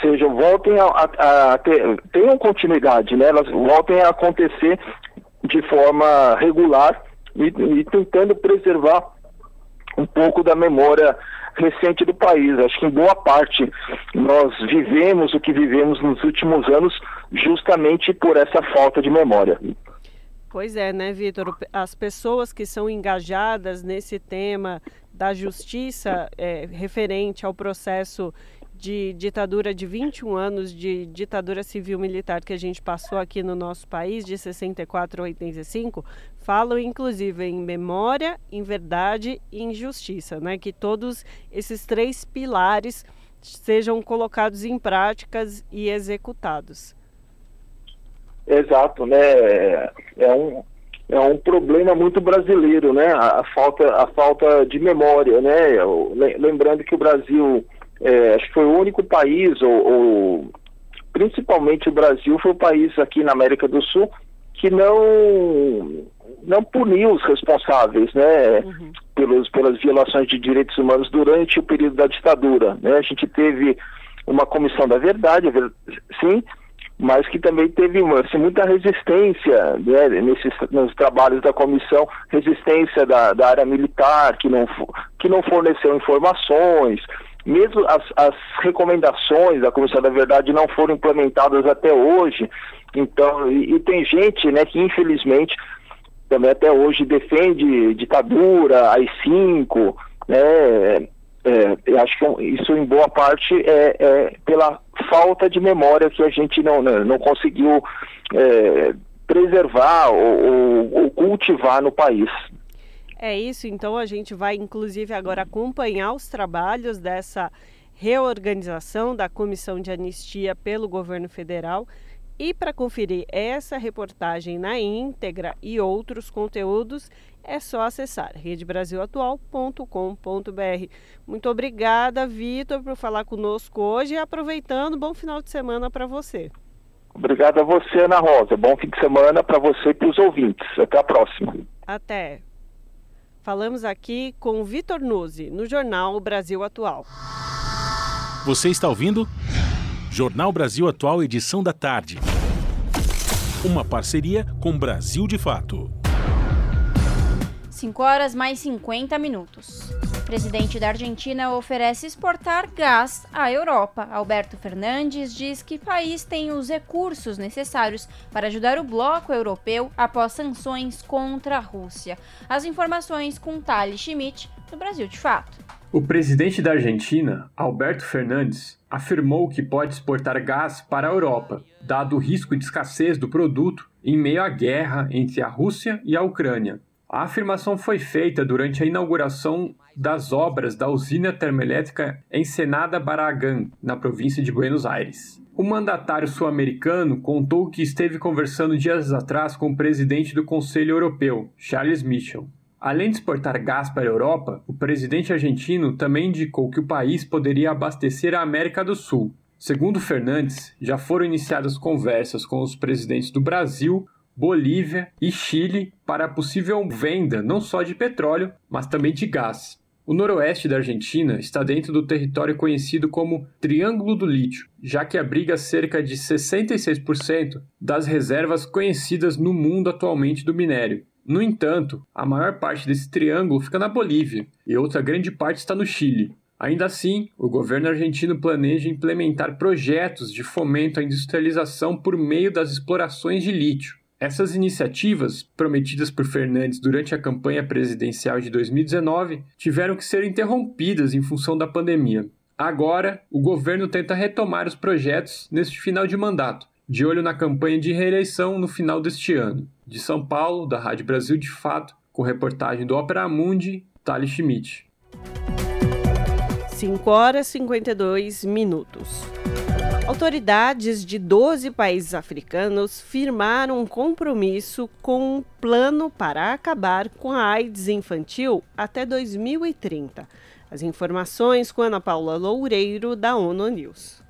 sejam voltem a, a, a ter, tenham continuidade, né? Elas voltem a acontecer de forma regular e, e tentando preservar um pouco da memória recente do país. Acho que em boa parte nós vivemos o que vivemos nos últimos anos justamente por essa falta de memória. Pois é, né, Vitor? As pessoas que são engajadas nesse tema da justiça é, referente ao processo de ditadura de 21 anos de ditadura civil militar que a gente passou aqui no nosso país, de 64 a 85, falam inclusive em memória, em verdade e em justiça, né? Que todos esses três pilares sejam colocados em práticas e executados. Exato, né? É um, é um problema muito brasileiro, né? A falta, a falta de memória, né? Lembrando que o Brasil é, acho que foi o único país, ou, ou, principalmente o Brasil, foi o país aqui na América do Sul que não não puniu os responsáveis, né, uhum. pelos, pelas violações de direitos humanos durante o período da ditadura. Né? A gente teve uma comissão da verdade, sim, mas que também teve assim, muita resistência né, nesses, nos trabalhos da comissão, resistência da, da área militar, que não, que não forneceu informações, mesmo as, as recomendações da Comissão da Verdade não foram implementadas até hoje, então, e, e tem gente né, que infelizmente também até hoje defende ditadura, AI-5, né, é, eu acho que isso em boa parte é, é, pela falta de memória que a gente não, não, conseguiu é, preservar ou, ou, cultivar no país. É isso, então a gente vai inclusive agora acompanhar os trabalhos dessa reorganização da Comissão de Anistia pelo governo federal. E para conferir essa reportagem na íntegra e outros conteúdos, é só acessar redebrasilatual.com.br. Muito obrigada, Vitor, por falar conosco hoje e aproveitando, bom final de semana para você. Obrigado a você, Ana Rosa. Bom fim de semana para você e para os ouvintes. Até a próxima. Até. Falamos aqui com Vitor Nuzzi, no jornal Brasil Atual. Você está ouvindo? Jornal Brasil Atual, edição da tarde. Uma parceria com Brasil de Fato. 5 horas mais 50 minutos. O presidente da Argentina oferece exportar gás à Europa. Alberto Fernandes diz que o país tem os recursos necessários para ajudar o bloco europeu após sanções contra a Rússia. As informações com Thales Schmidt, do Brasil de Fato. O presidente da Argentina, Alberto Fernandes, afirmou que pode exportar gás para a Europa, dado o risco de escassez do produto em meio à guerra entre a Rússia e a Ucrânia. A afirmação foi feita durante a inauguração das obras da usina termoelétrica Ensenada Barragán, na província de Buenos Aires. O mandatário sul-americano contou que esteve conversando dias atrás com o presidente do Conselho Europeu, Charles Michel. Além de exportar gás para a Europa, o presidente argentino também indicou que o país poderia abastecer a América do Sul. Segundo Fernandes, já foram iniciadas conversas com os presidentes do Brasil, Bolívia e Chile para a possível venda não só de petróleo, mas também de gás. O noroeste da Argentina está dentro do território conhecido como Triângulo do Lítio, já que abriga cerca de 66% das reservas conhecidas no mundo atualmente do minério. No entanto, a maior parte desse triângulo fica na Bolívia e outra grande parte está no Chile. Ainda assim, o governo argentino planeja implementar projetos de fomento à industrialização por meio das explorações de lítio. Essas iniciativas, prometidas por Fernandes durante a campanha presidencial de 2019, tiveram que ser interrompidas em função da pandemia. Agora, o governo tenta retomar os projetos neste final de mandato, de olho na campanha de reeleição no final deste ano. De São Paulo, da Rádio Brasil de Fato, com reportagem do Opera Mundi, Thales Schmidt. 5 horas e 52 minutos. Autoridades de 12 países africanos firmaram um compromisso com um plano para acabar com a AIDS infantil até 2030. As informações com Ana Paula Loureiro, da ONU News.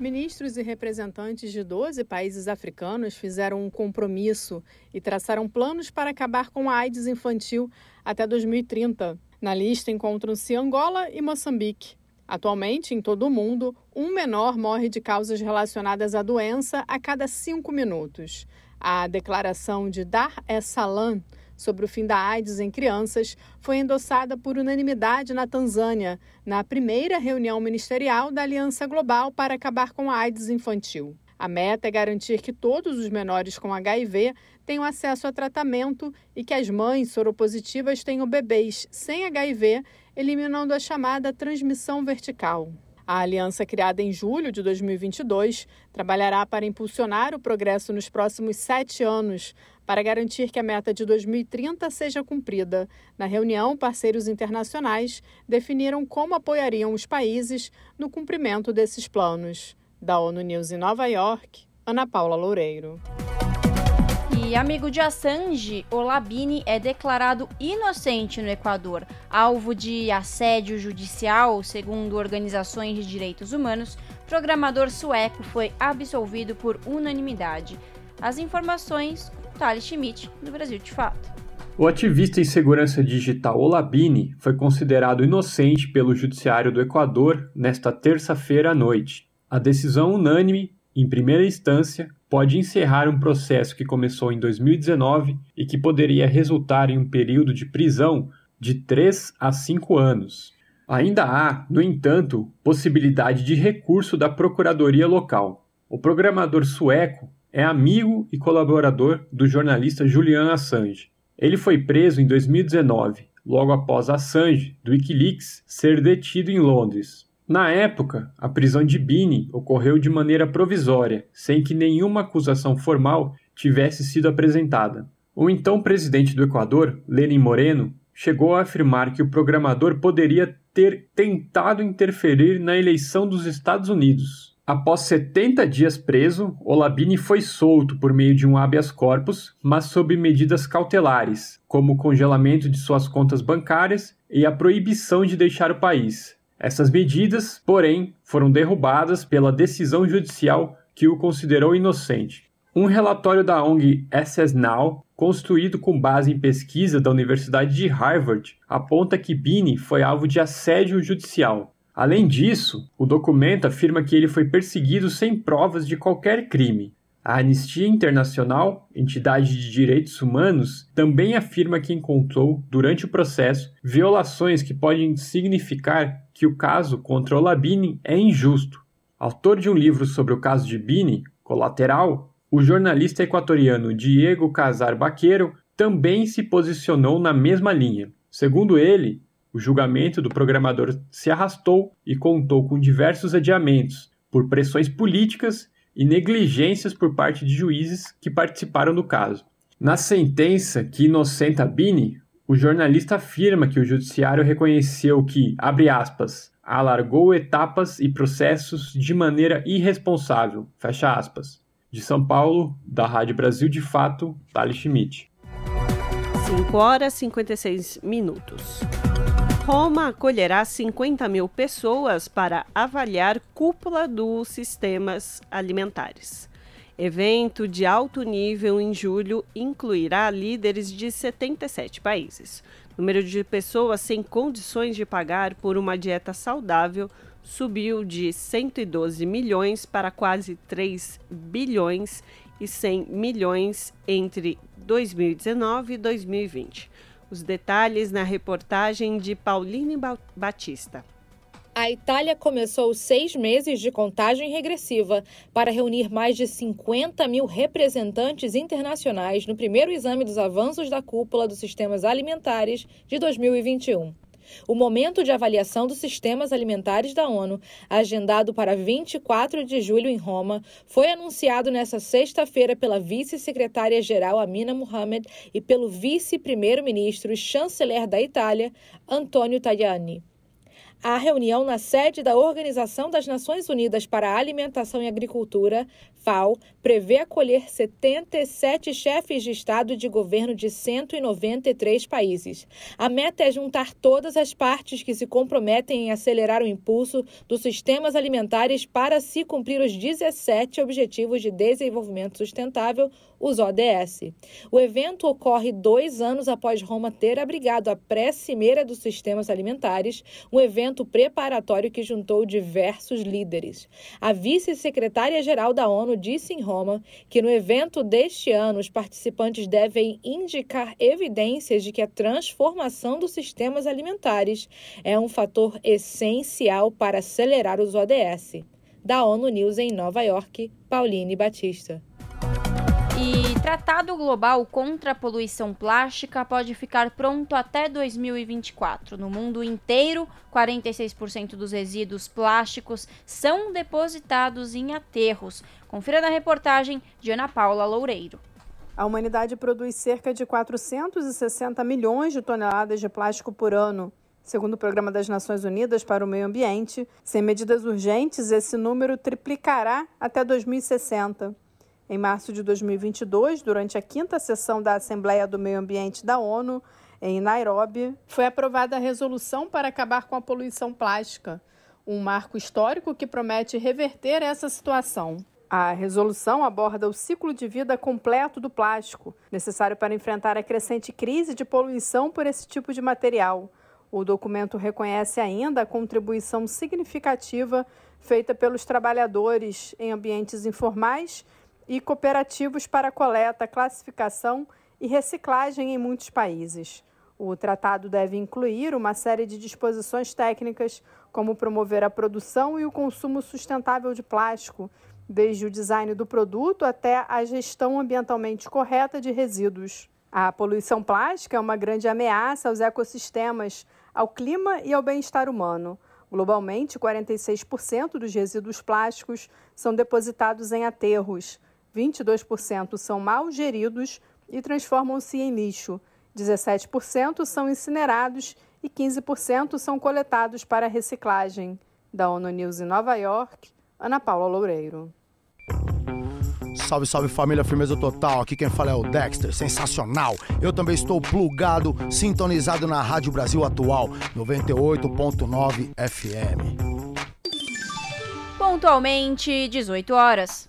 Ministros e representantes de 12 países africanos fizeram um compromisso e traçaram planos para acabar com a AIDS infantil até 2030. Na lista encontram-se Angola e Moçambique. Atualmente, em todo o mundo, um menor morre de causas relacionadas à doença a cada cinco minutos. A declaração de Dar es Salaam sobre o fim da AIDS em crianças foi endossada por unanimidade na Tanzânia, na primeira reunião ministerial da Aliança Global para acabar com a AIDS infantil. A meta é garantir que todos os menores com HIV tenham acesso a tratamento e que as mães soropositivas tenham bebês sem HIV eliminando a chamada transmissão vertical. A aliança, criada em julho de 2022, trabalhará para impulsionar o progresso nos próximos sete anos, para garantir que a meta de 2030 seja cumprida. Na reunião, parceiros internacionais definiram como apoiariam os países no cumprimento desses planos. Da ONU News em Nova York, Ana Paula Loureiro. E amigo de Assange, Olabini é declarado inocente no Equador, alvo de assédio judicial, segundo organizações de direitos humanos. Programador sueco foi absolvido por unanimidade. As informações com Thales Schmidt, do Brasil de Fato. O ativista em segurança digital Olabini foi considerado inocente pelo Judiciário do Equador nesta terça-feira à noite. A decisão unânime em primeira instância, pode encerrar um processo que começou em 2019 e que poderia resultar em um período de prisão de 3 a 5 anos. Ainda há, no entanto, possibilidade de recurso da procuradoria local. O programador sueco é amigo e colaborador do jornalista Julian Assange. Ele foi preso em 2019, logo após Assange, do Wikileaks, ser detido em Londres. Na época, a prisão de Bini ocorreu de maneira provisória, sem que nenhuma acusação formal tivesse sido apresentada. O então presidente do Equador, Lenin Moreno, chegou a afirmar que o programador poderia ter tentado interferir na eleição dos Estados Unidos. Após 70 dias preso, Olabini foi solto por meio de um habeas corpus, mas sob medidas cautelares, como o congelamento de suas contas bancárias e a proibição de deixar o país. Essas medidas, porém, foram derrubadas pela decisão judicial que o considerou inocente. Um relatório da ONG SS Now, construído com base em pesquisa da Universidade de Harvard, aponta que Bini foi alvo de assédio judicial. Além disso, o documento afirma que ele foi perseguido sem provas de qualquer crime. A Anistia Internacional, entidade de direitos humanos, também afirma que encontrou, durante o processo, violações que podem significar que o caso contra Olabini é injusto. Autor de um livro sobre o caso de Bini, Colateral, o jornalista equatoriano Diego Casar Baqueiro também se posicionou na mesma linha. Segundo ele, o julgamento do programador se arrastou e contou com diversos adiamentos por pressões políticas e negligências por parte de juízes que participaram do caso. Na sentença que inocenta Bini, o jornalista afirma que o judiciário reconheceu que, abre aspas, alargou etapas e processos de maneira irresponsável, fecha aspas, de São Paulo, da Rádio Brasil de Fato, Thales Schmidt. 5 horas e 56 minutos. Roma acolherá 50 mil pessoas para avaliar cúpula dos sistemas alimentares. Evento de alto nível em julho incluirá líderes de 77 países. Número de pessoas sem condições de pagar por uma dieta saudável subiu de 112 milhões para quase 3 bilhões e 100 milhões entre 2019 e 2020. Os detalhes na reportagem de Pauline Batista. A Itália começou seis meses de contagem regressiva para reunir mais de 50 mil representantes internacionais no primeiro exame dos avanços da cúpula dos sistemas alimentares de 2021. O momento de avaliação dos sistemas alimentares da ONU, agendado para 24 de julho em Roma, foi anunciado nesta sexta-feira pela vice-secretária-geral Amina Mohamed e pelo vice-primeiro-ministro e chanceler da Itália, Antonio Tajani. A reunião na sede da Organização das Nações Unidas para a Alimentação e Agricultura, FAO, prevê acolher 77 chefes de Estado e de governo de 193 países. A meta é juntar todas as partes que se comprometem em acelerar o impulso dos sistemas alimentares para se cumprir os 17 Objetivos de Desenvolvimento Sustentável, os ODS. O evento ocorre dois anos após Roma ter abrigado a pré-cimeira dos sistemas alimentares, um evento preparatório que juntou diversos líderes. A vice-secretária-geral da ONU disse em Roma que no evento deste ano os participantes devem indicar evidências de que a transformação dos sistemas alimentares é um fator essencial para acelerar os ODS. Da ONU News em Nova York, Pauline Batista. E tratado global contra a poluição plástica pode ficar pronto até 2024. No mundo inteiro, 46% dos resíduos plásticos são depositados em aterros. Confira na reportagem de Ana Paula Loureiro. A humanidade produz cerca de 460 milhões de toneladas de plástico por ano. Segundo o Programa das Nações Unidas para o Meio Ambiente, sem medidas urgentes, esse número triplicará até 2060. Em março de 2022, durante a quinta sessão da Assembleia do Meio Ambiente da ONU, em Nairobi, foi aprovada a resolução para acabar com a poluição plástica, um marco histórico que promete reverter essa situação. A resolução aborda o ciclo de vida completo do plástico, necessário para enfrentar a crescente crise de poluição por esse tipo de material. O documento reconhece ainda a contribuição significativa feita pelos trabalhadores em ambientes informais e cooperativos para coleta, classificação e reciclagem em muitos países. O tratado deve incluir uma série de disposições técnicas, como promover a produção e o consumo sustentável de plástico, desde o design do produto até a gestão ambientalmente correta de resíduos. A poluição plástica é uma grande ameaça aos ecossistemas, ao clima e ao bem-estar humano. Globalmente, 46% dos resíduos plásticos são depositados em aterros, 22% são mal geridos e transformam-se em lixo. 17% são incinerados e 15% são coletados para reciclagem. Da ONU News em Nova York, Ana Paula Loureiro. Salve, salve família, firmeza total. Aqui quem fala é o Dexter, sensacional. Eu também estou plugado, sintonizado na Rádio Brasil Atual, 98.9 FM. Pontualmente, 18 horas.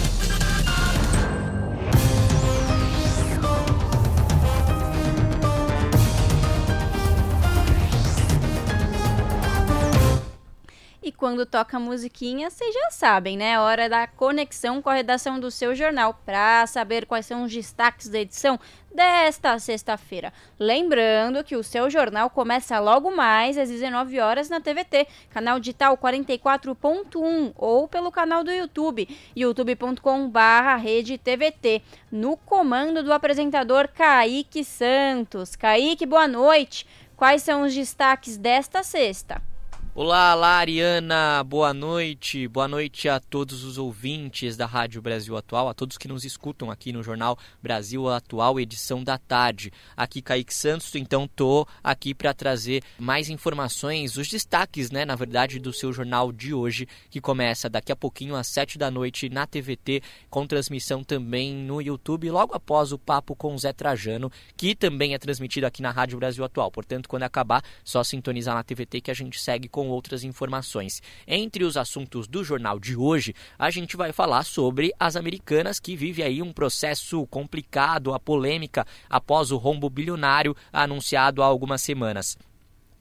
quando toca musiquinha, vocês já sabem, né? Hora da conexão com a redação do seu jornal para saber quais são os destaques da edição desta sexta-feira. Lembrando que o seu jornal começa logo mais às 19 horas na TVT, canal digital 44.1 ou pelo canal do YouTube, youtube.com/rede TVT, no comando do apresentador Kaique Santos. Kaique, boa noite. Quais são os destaques desta sexta? Olá, olá, Ariana, boa noite, boa noite a todos os ouvintes da Rádio Brasil Atual, a todos que nos escutam aqui no Jornal Brasil Atual, edição da tarde. Aqui Kaique Santos, então tô aqui para trazer mais informações, os destaques, né, na verdade, do seu jornal de hoje, que começa daqui a pouquinho às sete da noite na TVT, com transmissão também no YouTube, logo após o papo com Zé Trajano, que também é transmitido aqui na Rádio Brasil Atual. Portanto, quando acabar, só sintonizar na TVT que a gente segue com outras informações. Entre os assuntos do jornal de hoje, a gente vai falar sobre as americanas que vivem aí um processo complicado, a polêmica após o rombo bilionário anunciado há algumas semanas.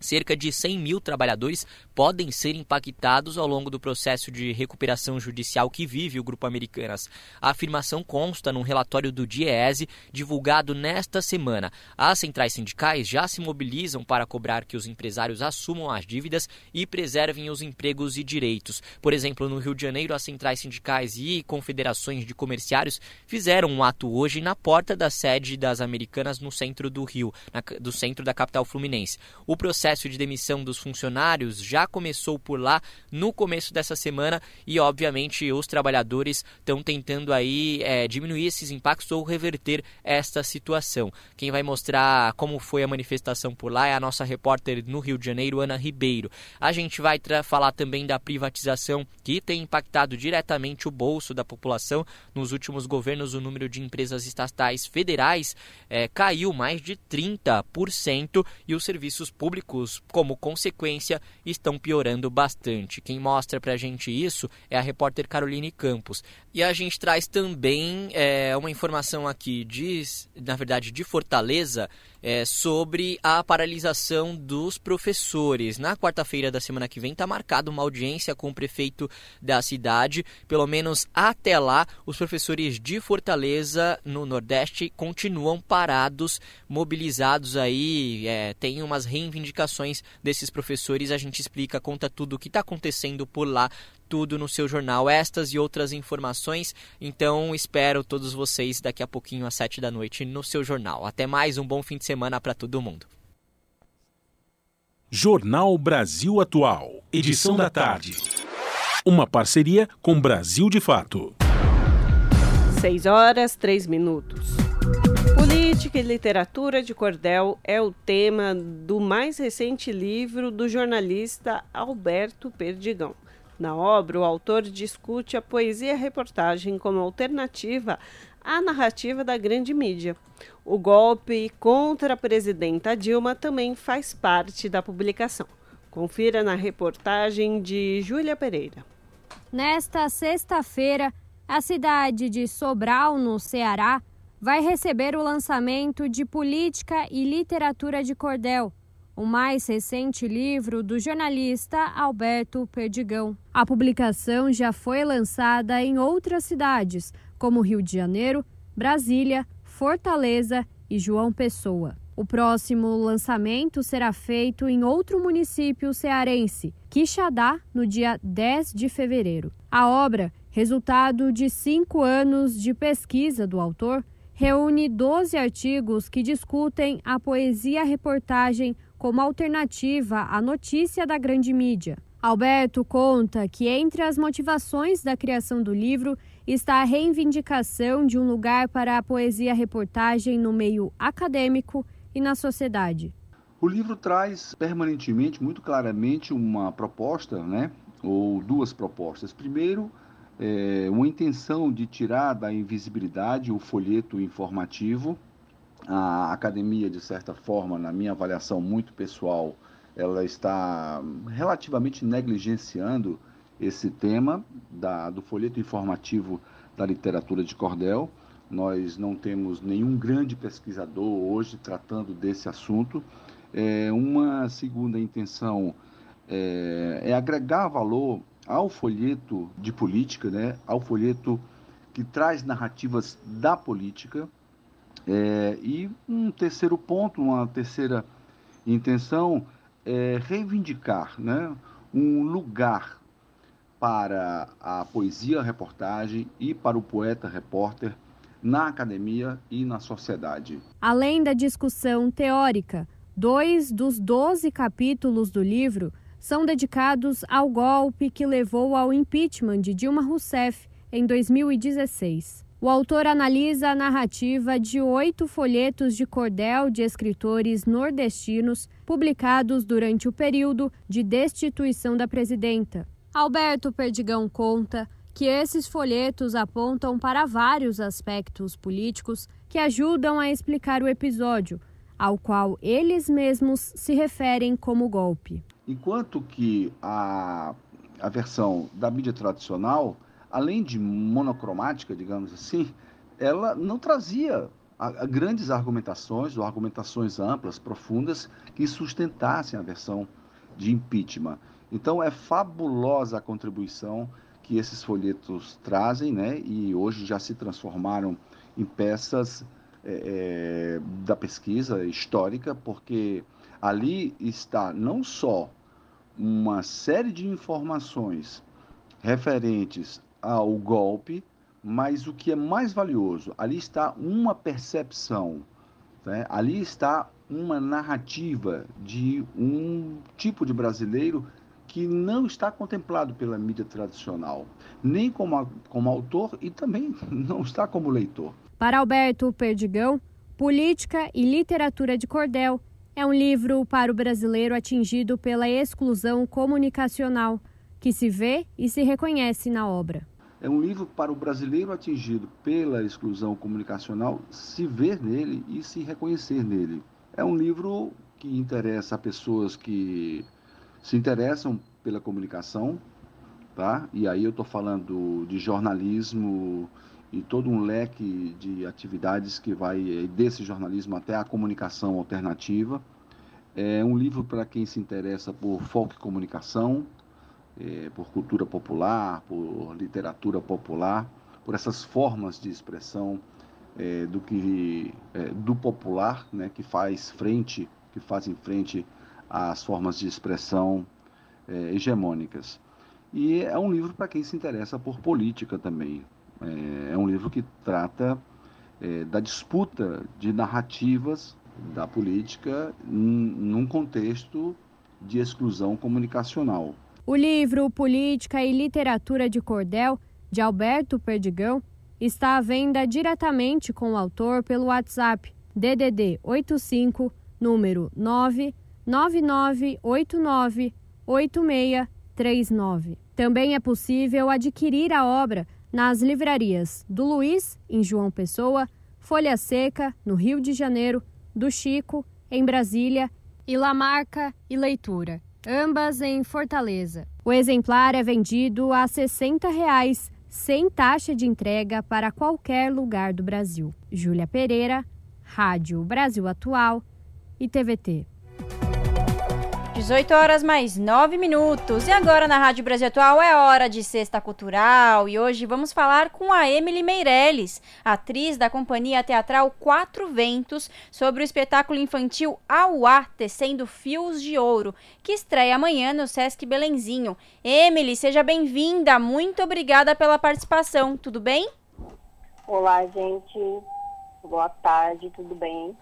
Cerca de 100 mil trabalhadores podem ser impactados ao longo do processo de recuperação judicial que vive o Grupo Americanas. A afirmação consta num relatório do DIEESE divulgado nesta semana. As centrais sindicais já se mobilizam para cobrar que os empresários assumam as dívidas e preservem os empregos e direitos. Por exemplo, no Rio de Janeiro, as centrais sindicais e confederações de comerciários fizeram um ato hoje na porta da sede das Americanas no centro do Rio, na, do centro da capital fluminense. O processo processo de demissão dos funcionários já começou por lá no começo dessa semana e, obviamente, os trabalhadores estão tentando aí é, diminuir esses impactos ou reverter esta situação. Quem vai mostrar como foi a manifestação por lá é a nossa repórter no Rio de Janeiro, Ana Ribeiro. A gente vai falar também da privatização que tem impactado diretamente o bolso da população. Nos últimos governos, o número de empresas estatais federais é, caiu mais de 30% e os serviços públicos como consequência, estão piorando bastante. Quem mostra pra gente isso é a repórter Caroline Campos. E a gente traz também é, uma informação aqui de, na verdade, de Fortaleza, é, sobre a paralisação dos professores. Na quarta-feira da semana que vem está marcada uma audiência com o prefeito da cidade. Pelo menos até lá, os professores de Fortaleza, no Nordeste, continuam parados, mobilizados aí. É, tem umas reivindicações desses professores. A gente explica, conta tudo o que está acontecendo por lá tudo no seu jornal, estas e outras informações. Então espero todos vocês daqui a pouquinho às sete da noite no seu jornal. Até mais, um bom fim de semana para todo mundo. Jornal Brasil Atual, edição da tarde. Uma parceria com Brasil de Fato. 6 horas, 3 minutos. Política e literatura de cordel é o tema do mais recente livro do jornalista Alberto Perdigão. Na obra, o autor discute a poesia-reportagem como alternativa à narrativa da grande mídia. O golpe contra a presidenta Dilma também faz parte da publicação. Confira na reportagem de Júlia Pereira. Nesta sexta-feira, a cidade de Sobral, no Ceará, vai receber o lançamento de Política e Literatura de Cordel, o mais recente livro do jornalista Alberto Perdigão. A publicação já foi lançada em outras cidades, como Rio de Janeiro, Brasília, Fortaleza e João Pessoa. O próximo lançamento será feito em outro município cearense, Quixadá, no dia 10 de fevereiro. A obra, resultado de cinco anos de pesquisa do autor, reúne 12 artigos que discutem a poesia-reportagem como alternativa à notícia da grande mídia. Alberto conta que entre as motivações da criação do livro está a reivindicação de um lugar para a poesia-reportagem no meio acadêmico e na sociedade. O livro traz permanentemente, muito claramente, uma proposta, né, ou duas propostas. Primeiro, é, uma intenção de tirar da invisibilidade o folheto informativo. A academia, de certa forma, na minha avaliação muito pessoal, ela está relativamente negligenciando esse tema da, do folheto informativo da literatura de cordel. Nós não temos nenhum grande pesquisador hoje tratando desse assunto. É, uma segunda intenção é, é agregar valor ao folheto de política, né, ao folheto que traz narrativas da política. É, e um terceiro ponto, uma terceira intenção é reivindicar né, um lugar para a poesia reportagem e para o poeta repórter na academia e na sociedade. Além da discussão teórica, dois dos doze capítulos do livro são dedicados ao golpe que levou ao impeachment de Dilma Rousseff em 2016. O autor analisa a narrativa de oito folhetos de cordel de escritores nordestinos publicados durante o período de destituição da presidenta. Alberto Perdigão conta que esses folhetos apontam para vários aspectos políticos que ajudam a explicar o episódio, ao qual eles mesmos se referem como golpe. Enquanto que a, a versão da mídia tradicional, além de monocromática, digamos assim, ela não trazia a, a grandes argumentações ou argumentações amplas, profundas, que sustentassem a versão de impeachment. Então é fabulosa a contribuição que esses folhetos trazem, né? E hoje já se transformaram em peças é, da pesquisa histórica, porque ali está não só uma série de informações referentes ao golpe, mas o que é mais valioso, ali está uma percepção, né? ali está uma narrativa de um tipo de brasileiro que não está contemplado pela mídia tradicional, nem como, como autor e também <laughs> não está como leitor. Para Alberto Perdigão, Política e Literatura de Cordel é um livro para o brasileiro atingido pela exclusão comunicacional, que se vê e se reconhece na obra. É um livro para o brasileiro atingido pela exclusão comunicacional se ver nele e se reconhecer nele. É um livro que interessa a pessoas que se interessam pela comunicação, tá? E aí eu estou falando de jornalismo e todo um leque de atividades que vai eh, desse jornalismo até a comunicação alternativa. É um livro para quem se interessa por folk comunicação, é, por cultura popular, por literatura popular, por essas formas de expressão é, do que é, do popular, né, que faz frente, que fazem frente às formas de expressão hegemônicas. E é um livro para quem se interessa por política também, é, um livro que trata da disputa de narrativas da política num contexto de exclusão comunicacional. O livro Política e Literatura de Cordel, de Alberto Perdigão, está à venda diretamente com o autor pelo WhatsApp DDD 85 número 99989 8639. Também é possível adquirir a obra nas livrarias do Luiz, em João Pessoa, Folha Seca, no Rio de Janeiro, do Chico, em Brasília, e Lamarca e Leitura, ambas em Fortaleza. O exemplar é vendido a 60 reais, sem taxa de entrega para qualquer lugar do Brasil. Júlia Pereira, Rádio Brasil Atual e TVT. 18 horas mais 9 minutos. E agora na Rádio Brasil Atual é hora de Sexta Cultural e hoje vamos falar com a Emily Meirelles, atriz da companhia teatral Quatro Ventos, sobre o espetáculo infantil Auá Tecendo Fios de Ouro, que estreia amanhã no Sesc Belenzinho. Emily, seja bem-vinda. Muito obrigada pela participação. Tudo bem? Olá, gente. Boa tarde, tudo bem?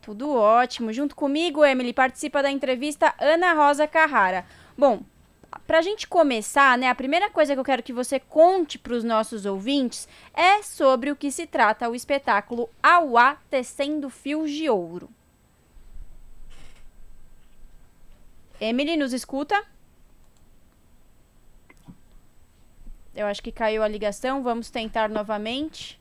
Tudo ótimo. Junto comigo, Emily, participa da entrevista Ana Rosa Carrara. Bom, para a gente começar, né, a primeira coisa que eu quero que você conte para os nossos ouvintes é sobre o que se trata o espetáculo Auá Tecendo Fios de Ouro. Emily, nos escuta? Eu acho que caiu a ligação, vamos tentar novamente.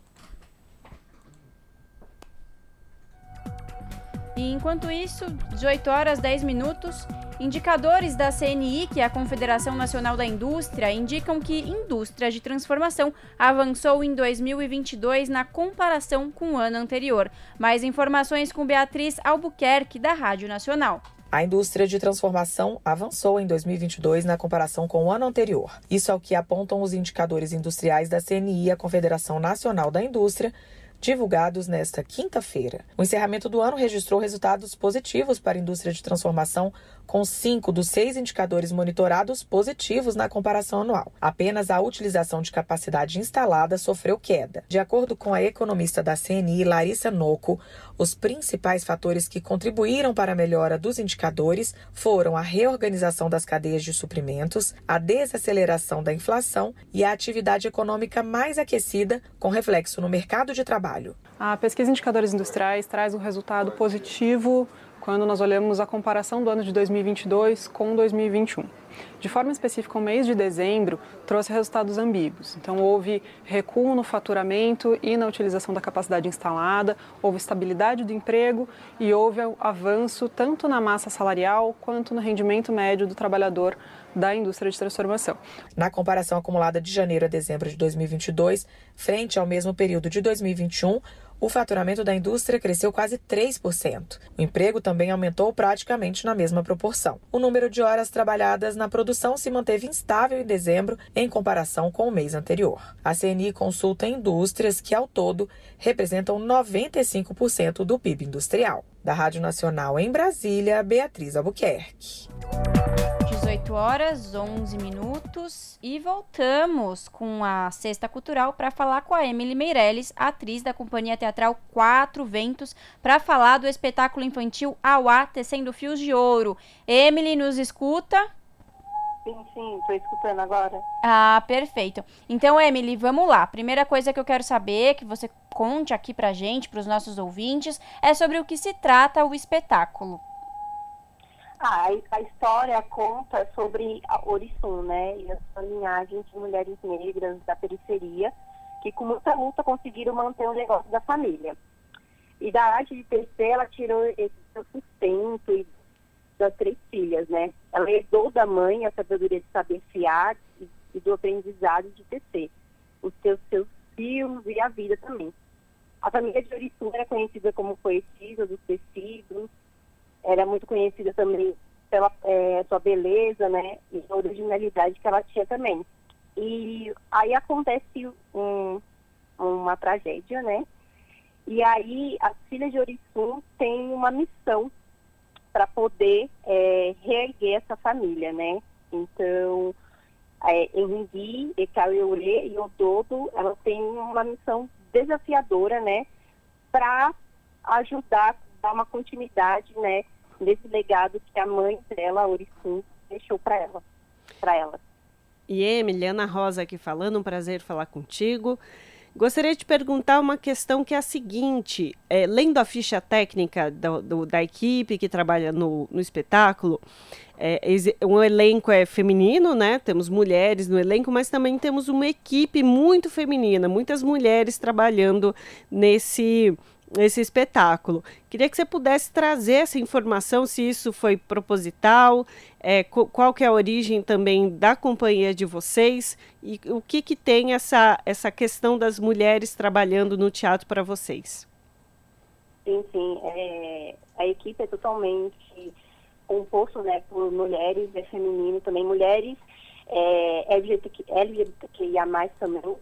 E enquanto isso, 18 horas 10 minutos, indicadores da CNI, que é a Confederação Nacional da Indústria, indicam que indústria de transformação avançou em 2022 na comparação com o ano anterior. Mais informações com Beatriz Albuquerque, da Rádio Nacional. A indústria de transformação avançou em 2022 na comparação com o ano anterior. Isso é o que apontam os indicadores industriais da CNI, a Confederação Nacional da Indústria, divulgados nesta quinta-feira. O encerramento do ano registrou resultados positivos para a indústria de transformação, com cinco dos seis indicadores monitorados positivos na comparação anual. Apenas a utilização de capacidade instalada sofreu queda. De acordo com a economista da CNI, Larissa Noco, os principais fatores que contribuíram para a melhora dos indicadores foram a reorganização das cadeias de suprimentos, a desaceleração da inflação e a atividade econômica mais aquecida, com reflexo no mercado de trabalho. A pesquisa Indicadores Industriais traz um resultado positivo quando nós olhamos a comparação do ano de 2022 com 2021. De forma específica, o mês de dezembro trouxe resultados ambíguos. Então, houve recuo no faturamento e na utilização da capacidade instalada, houve estabilidade do emprego e houve avanço tanto na massa salarial quanto no rendimento médio do trabalhador da indústria de transformação. Na comparação acumulada de janeiro a dezembro de 2022, frente ao mesmo período de 2021, o faturamento da indústria cresceu quase 3%. O emprego também aumentou praticamente na mesma proporção. O número de horas trabalhadas na produção se manteve instável em dezembro em comparação com o mês anterior. A CNI consulta indústrias que, ao todo, representam 95% do PIB industrial. Da Rádio Nacional em Brasília, Beatriz Albuquerque. 18 horas 11 minutos e voltamos com a Sexta Cultural para falar com a Emily Meirelles, atriz da companhia teatral Quatro Ventos, para falar do espetáculo infantil Auá Tecendo Fios de Ouro. Emily, nos escuta? Sim, sim, estou escutando agora. Ah, perfeito. Então, Emily, vamos lá. Primeira coisa que eu quero saber, que você conte aqui pra gente, para os nossos ouvintes, é sobre o que se trata o espetáculo. Ah, a história conta sobre a Orissun, né? E a sua linhagem de mulheres negras da periferia que com muita luta conseguiram manter o negócio da família. E da arte de tecer, ela tirou esse seu sustento e das três filhas, né? Ela herdou da mãe a sabedoria de saber fiar e, e do aprendizado de tecer, os seus, seus fios e a vida também. A família de Orissun era conhecida como poetisa dos tecidos, era muito conhecida também pela é, sua beleza, né, e a originalidade que ela tinha também. E aí acontece um, uma tragédia, né, e aí as filhas de Orissun têm uma missão para poder é, reerguer essa família, né. Então, é, Enringui, Ekaueure e Ododo, elas têm uma missão desafiadora, né, para ajudar dar uma continuidade, né, nesse legado que a mãe dela, Orissun, deixou para ela, para ela. E Emily, Ana Rosa aqui falando, um prazer falar contigo. Gostaria de perguntar uma questão que é a seguinte: é, lendo a ficha técnica do, do, da equipe que trabalha no, no espetáculo, é, um elenco é feminino, né? Temos mulheres no elenco, mas também temos uma equipe muito feminina, muitas mulheres trabalhando nesse esse espetáculo. Queria que você pudesse trazer essa informação, se isso foi proposital, é, qual que é a origem também da companhia de vocês e o que, que tem essa, essa questão das mulheres trabalhando no teatro para vocês. Sim, sim. É, a equipe é totalmente composto né, por mulheres, é feminino também, mulheres é, LGBTQIA+, também,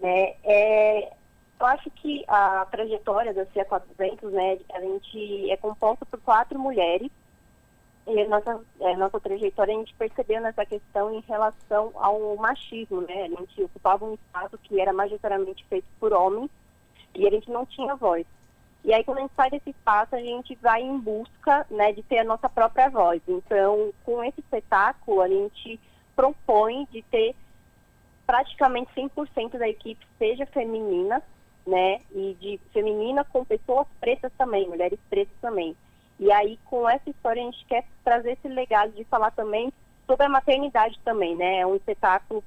né, é, eu acho que a trajetória da CIA 400, né, a gente é composta por quatro mulheres e a nossa, a nossa trajetória a gente percebeu nessa questão em relação ao machismo, né, a gente ocupava um espaço que era majoritariamente feito por homens e a gente não tinha voz. E aí, quando a gente sai desse espaço, a gente vai em busca né, de ter a nossa própria voz. Então, com esse espetáculo, a gente propõe de ter praticamente 100% da equipe seja feminina, né? E de feminina com pessoas pretas também, mulheres pretas também. E aí, com essa história, a gente quer trazer esse legado de falar também sobre a maternidade também, né? É um espetáculo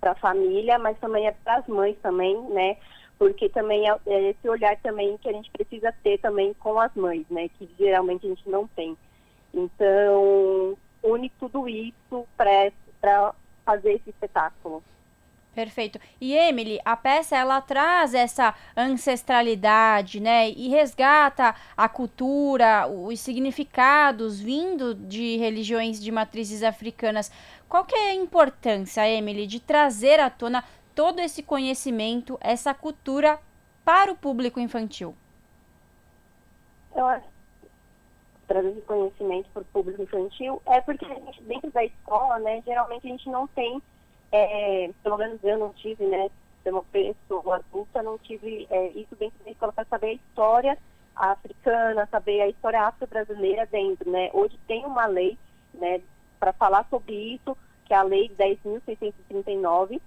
para a família, mas também é para as mães também, né? Porque também é, é esse olhar também que a gente precisa ter também com as mães, né? Que geralmente a gente não tem. Então, une tudo isso para fazer esse espetáculo. Perfeito. E Emily, a peça ela traz essa ancestralidade, né? E resgata a cultura, os significados vindo de religiões de matrizes africanas. Qual que é a importância, Emily, de trazer à tona todo esse conhecimento, essa cultura para o público infantil? Eu acho trazer conhecimento para o público infantil é porque gente, dentro da escola, né, geralmente a gente não tem é, pelo menos eu não tive, né, uma pessoa adulta, não tive é, isso dentro da escola para saber a história africana, saber a história afro-brasileira dentro, né. Hoje tem uma lei, né, para falar sobre isso, que é a lei 10.639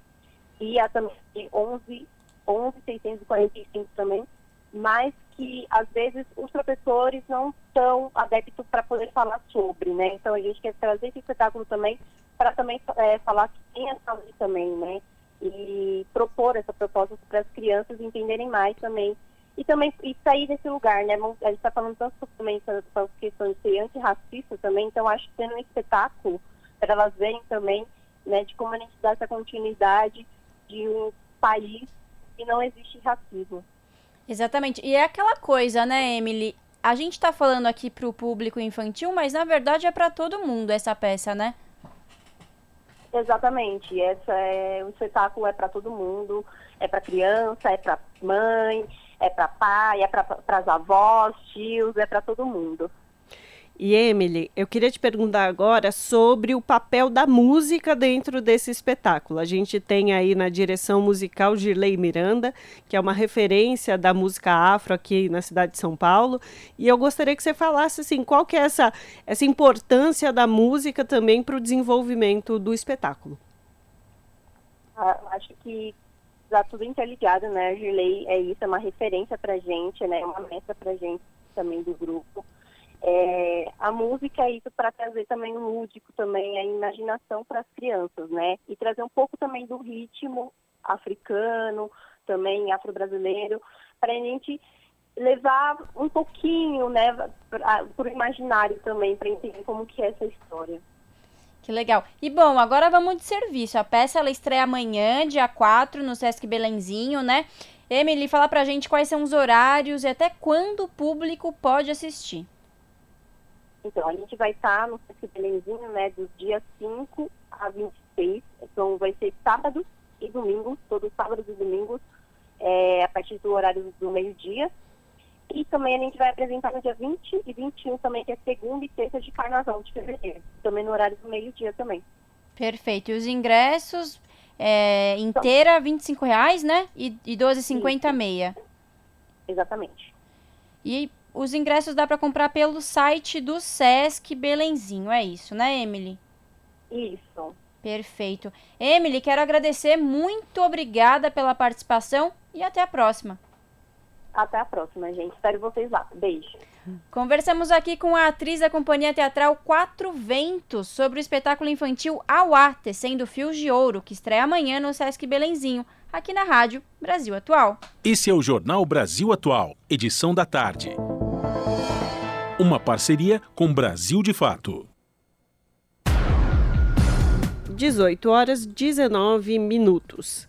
e a também 11, 11.645 também, mas que às vezes os professores não estão adeptos para poder falar sobre, né? Então a gente quer trazer esse espetáculo também para também é, falar que tem a saúde também, né? E propor essa proposta para as crianças entenderem mais também. E também e sair desse lugar, né? A gente está falando tanto também sobre questões de ser antirracista também, então acho que tendo um espetáculo para elas verem também, né, de como a gente dá essa continuidade de um país que não existe racismo. Exatamente. E é aquela coisa, né, Emily? A gente está falando aqui para o público infantil, mas na verdade é para todo mundo essa peça, né? Exatamente. Essa é o espetáculo é para todo mundo, é para criança, é para mãe, é para pai, é para as avós, tios, é para todo mundo. E Emily, eu queria te perguntar agora sobre o papel da música dentro desse espetáculo. A gente tem aí na direção musical Girley Miranda, que é uma referência da música afro aqui na cidade de São Paulo. E eu gostaria que você falasse assim, qual que é essa, essa importância da música também para o desenvolvimento do espetáculo. Ah, acho que está tudo interligado, né? Girley é isso, é uma referência para gente, né? É uma mestra para gente também do grupo. É, a música é isso para trazer também o lúdico, também a imaginação para as crianças, né? E trazer um pouco também do ritmo africano, também afro-brasileiro, para a gente levar um pouquinho, né, para o imaginário também, para entender como que é essa história. Que legal. E bom, agora vamos de serviço. A peça ela estreia amanhã, dia 4, no Sesc Belenzinho, né? Emily, fala pra gente quais são os horários e até quando o público pode assistir. Então, a gente vai estar no Sesc Belenzinho, né, dos dias 5 a 26. Então, vai ser sábado e domingo, todos sábados e domingos, é, a partir do horário do meio-dia. E também a gente vai apresentar no dia 20 e 21 também, que é segunda e terça de carnaval de fevereiro. Também no horário do meio-dia também. Perfeito. E os ingressos é, inteira, 25 reais, né? E, e 12,50 meia. Exatamente. E os ingressos dá para comprar pelo site do Sesc Belenzinho, é isso, né, Emily? Isso. Perfeito. Emily, quero agradecer, muito obrigada pela participação e até a próxima. Até a próxima, gente. Espero vocês lá. Beijo. Conversamos aqui com a atriz da companhia teatral Quatro Ventos sobre o espetáculo infantil Auá, Tecendo Fios de Ouro, que estreia amanhã no Sesc Belenzinho, aqui na Rádio Brasil Atual. Esse é o Jornal Brasil Atual, edição da tarde. Uma parceria com Brasil de Fato. 18 horas 19 minutos.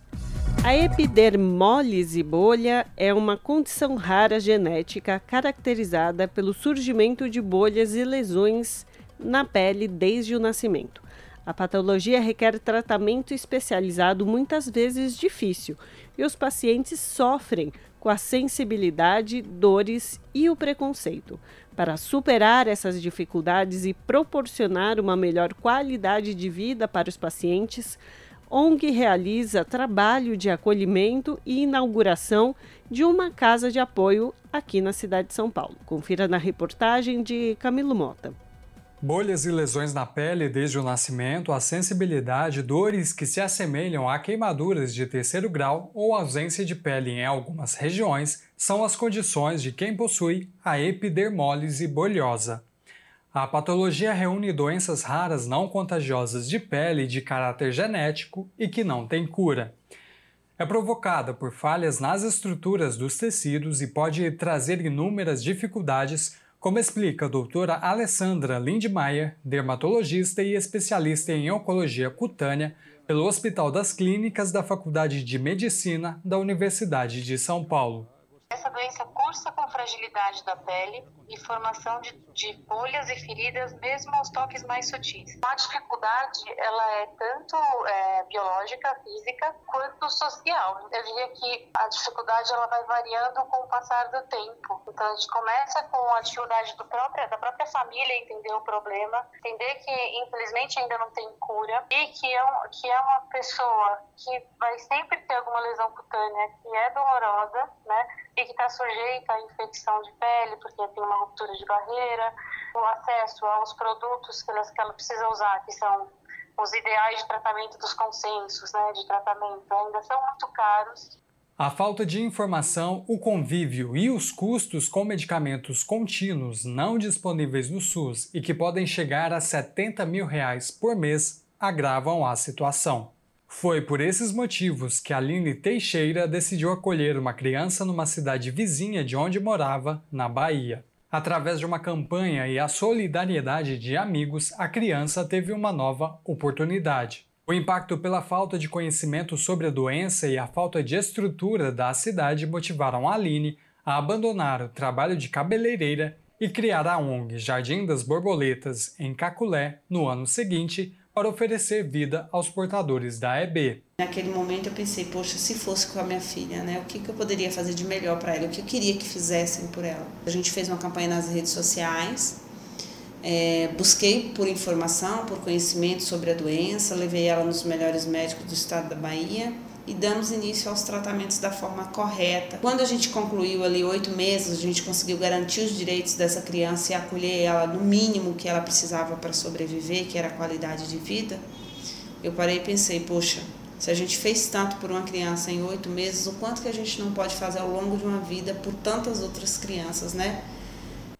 A epidermólise bolha é uma condição rara genética caracterizada pelo surgimento de bolhas e lesões na pele desde o nascimento. A patologia requer tratamento especializado, muitas vezes difícil, e os pacientes sofrem com a sensibilidade, dores e o preconceito. Para superar essas dificuldades e proporcionar uma melhor qualidade de vida para os pacientes, ONG realiza trabalho de acolhimento e inauguração de uma casa de apoio aqui na cidade de São Paulo. Confira na reportagem de Camilo Mota. Bolhas e lesões na pele desde o nascimento, a sensibilidade, dores que se assemelham a queimaduras de terceiro grau ou ausência de pele em algumas regiões são as condições de quem possui a epidermólise bolhosa. A patologia reúne doenças raras não contagiosas de pele de caráter genético e que não têm cura. É provocada por falhas nas estruturas dos tecidos e pode trazer inúmeras dificuldades, como explica a doutora Alessandra Lindmeier, dermatologista e especialista em oncologia cutânea pelo Hospital das Clínicas da Faculdade de Medicina da Universidade de São Paulo. Essa doença cursa com fragilidade da pele e formação de, de bolhas e feridas, mesmo aos toques mais sutis. A dificuldade, ela é tanto é, biológica, física, quanto social. Eu diria que a dificuldade ela vai variando com o passar do tempo. Então a gente começa com a dificuldade do própria, da própria família entender o problema, entender que infelizmente ainda não tem cura e que é, um, que é uma pessoa que vai sempre ter alguma lesão cutânea que é dolorosa, né? e que está sujeita à infecção de pele, porque tem uma ruptura de barreira, o acesso aos produtos que ela, que ela precisa usar, que são os ideais de tratamento dos consensos né, de tratamento, ainda são muito caros. A falta de informação, o convívio e os custos com medicamentos contínuos não disponíveis no SUS e que podem chegar a 70 mil reais por mês agravam a situação. Foi por esses motivos que Aline Teixeira decidiu acolher uma criança numa cidade vizinha de onde morava, na Bahia. Através de uma campanha e a solidariedade de amigos, a criança teve uma nova oportunidade. O impacto pela falta de conhecimento sobre a doença e a falta de estrutura da cidade motivaram a Aline a abandonar o trabalho de cabeleireira e criar a ONG Jardim das Borboletas em Caculé no ano seguinte, para oferecer vida aos portadores da EB. Naquele momento eu pensei, poxa, se fosse com a minha filha, né? O que, que eu poderia fazer de melhor para ela? O que eu queria que fizessem por ela? A gente fez uma campanha nas redes sociais, é, busquei por informação, por conhecimento sobre a doença, levei ela nos melhores médicos do estado da Bahia e damos início aos tratamentos da forma correta. Quando a gente concluiu ali oito meses, a gente conseguiu garantir os direitos dessa criança e acolher ela no mínimo que ela precisava para sobreviver, que era a qualidade de vida. Eu parei e pensei, poxa, se a gente fez tanto por uma criança em oito meses, o quanto que a gente não pode fazer ao longo de uma vida por tantas outras crianças, né?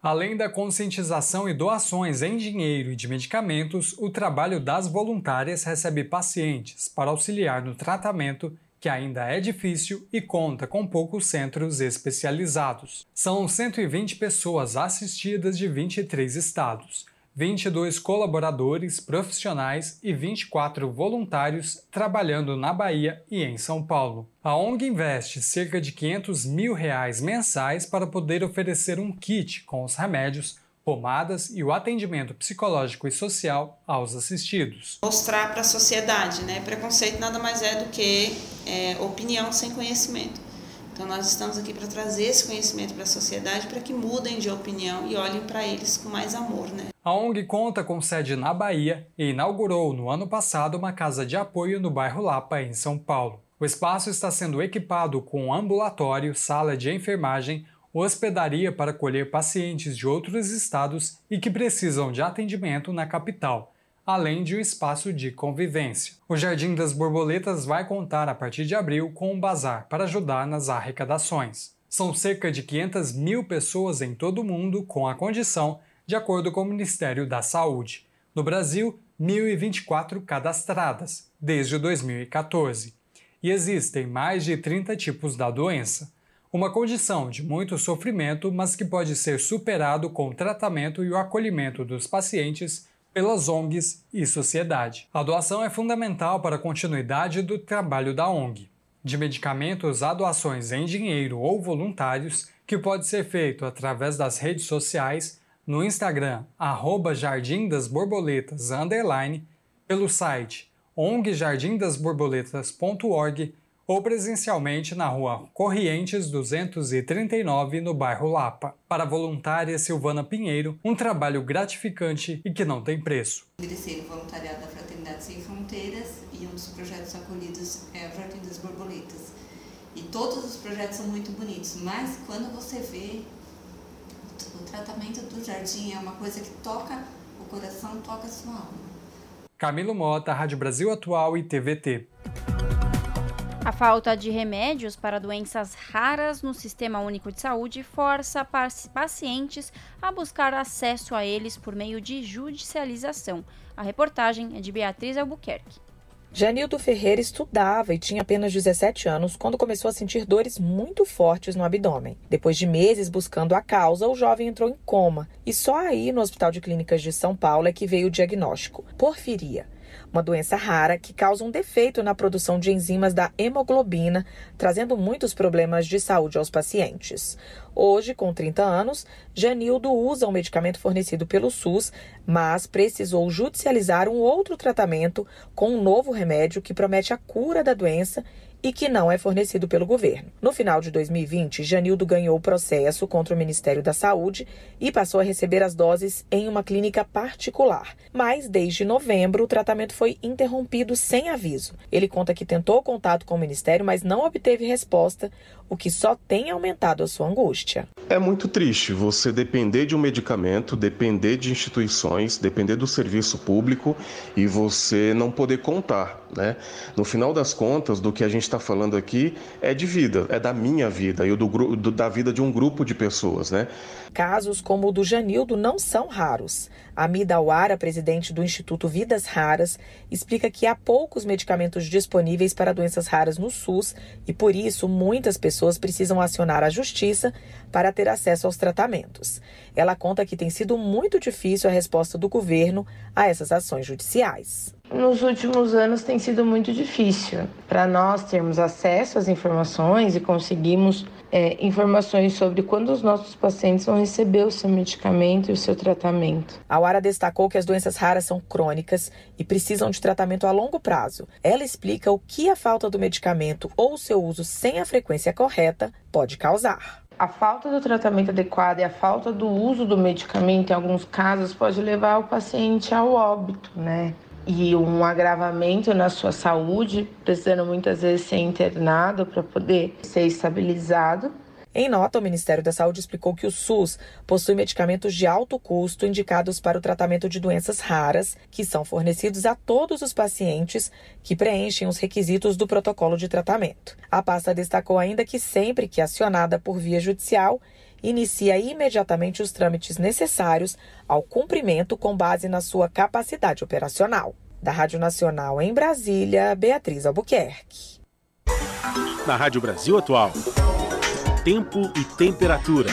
Além da conscientização e doações em dinheiro e de medicamentos, o trabalho das voluntárias recebe pacientes para auxiliar no tratamento, que ainda é difícil e conta com poucos centros especializados. São 120 pessoas assistidas de 23 estados 22 colaboradores profissionais e 24 voluntários trabalhando na Bahia e em São Paulo. A ONG investe cerca de 500 mil reais mensais para poder oferecer um kit com os remédios, pomadas e o atendimento psicológico e social aos assistidos. Mostrar para a sociedade, né? Preconceito nada mais é do que é, opinião sem conhecimento. Então nós estamos aqui para trazer esse conhecimento para a sociedade para que mudem de opinião e olhem para eles com mais amor, né? A ONG conta com sede na Bahia e inaugurou no ano passado uma casa de apoio no bairro Lapa, em São Paulo. O espaço está sendo equipado com ambulatório, sala de enfermagem, hospedaria para acolher pacientes de outros estados e que precisam de atendimento na capital, além de um espaço de convivência. O Jardim das Borboletas vai contar a partir de abril com um bazar para ajudar nas arrecadações. São cerca de 500 mil pessoas em todo o mundo com a condição, de acordo com o Ministério da Saúde. No Brasil, 1.024 cadastradas, desde 2014. E existem mais de 30 tipos da doença. Uma condição de muito sofrimento, mas que pode ser superado com o tratamento e o acolhimento dos pacientes pelas ONGs e sociedade. A doação é fundamental para a continuidade do trabalho da ONG. De medicamentos a doações em dinheiro ou voluntários, que pode ser feito através das redes sociais, no Instagram, arroba Jardim das Borboletas, underline, pelo site ongjardimdasborboletas.org ou presencialmente na rua Corrientes 239, no bairro Lapa. Para a voluntária Silvana Pinheiro, um trabalho gratificante e que não tem preço. Ingressei no voluntariado da Fraternidade Sem Fronteiras e um dos projetos acolhidos é o Jardim das Borboletas. E todos os projetos são muito bonitos, mas quando você vê o tratamento do jardim é uma coisa que toca o coração, toca a sua alma. Camilo Mota, Rádio Brasil Atual e TVT. A falta de remédios para doenças raras no Sistema Único de Saúde força pacientes a buscar acesso a eles por meio de judicialização. A reportagem é de Beatriz Albuquerque. Janildo Ferreira estudava e tinha apenas 17 anos quando começou a sentir dores muito fortes no abdômen. Depois de meses buscando a causa, o jovem entrou em coma e só aí no Hospital de Clínicas de São Paulo é que veio o diagnóstico: porfiria uma doença rara que causa um defeito na produção de enzimas da hemoglobina, trazendo muitos problemas de saúde aos pacientes. Hoje, com 30 anos, Janildo usa um medicamento fornecido pelo SUS, mas precisou judicializar um outro tratamento com um novo remédio que promete a cura da doença e que não é fornecido pelo governo. No final de 2020, Janildo ganhou o processo contra o Ministério da Saúde e passou a receber as doses em uma clínica particular. Mas desde novembro, o tratamento foi interrompido sem aviso. Ele conta que tentou contato com o Ministério, mas não obteve resposta, o que só tem aumentado a sua angústia. É muito triste você depender de um medicamento, depender de instituições, depender do serviço público e você não poder contar, né? No final das contas, do que a gente está falando aqui é de vida, é da minha vida e do, do, da vida de um grupo de pessoas, né? Casos como o do Janildo não são raros. A Mida Awara, presidente do Instituto Vidas Raras, explica que há poucos medicamentos disponíveis para doenças raras no SUS e, por isso, muitas pessoas precisam acionar a justiça para ter acesso aos tratamentos. Ela conta que tem sido muito difícil a resposta do governo a essas ações judiciais. Nos últimos anos tem sido muito difícil para nós termos acesso às informações e conseguimos é, informações sobre quando os nossos pacientes vão receber o seu medicamento e o seu tratamento. A Wara destacou que as doenças raras são crônicas e precisam de tratamento a longo prazo. Ela explica o que a falta do medicamento ou o seu uso sem a frequência correta pode causar. A falta do tratamento adequado e a falta do uso do medicamento, em alguns casos, pode levar o paciente ao óbito, né? E um agravamento na sua saúde, precisando muitas vezes ser internado para poder ser estabilizado. Em nota, o Ministério da Saúde explicou que o SUS possui medicamentos de alto custo indicados para o tratamento de doenças raras, que são fornecidos a todos os pacientes que preenchem os requisitos do protocolo de tratamento. A pasta destacou ainda que sempre que acionada por via judicial, inicia imediatamente os trâmites necessários ao cumprimento com base na sua capacidade operacional. Da Rádio Nacional em Brasília, Beatriz Albuquerque. Na Rádio Brasil Atual, tempo e temperatura.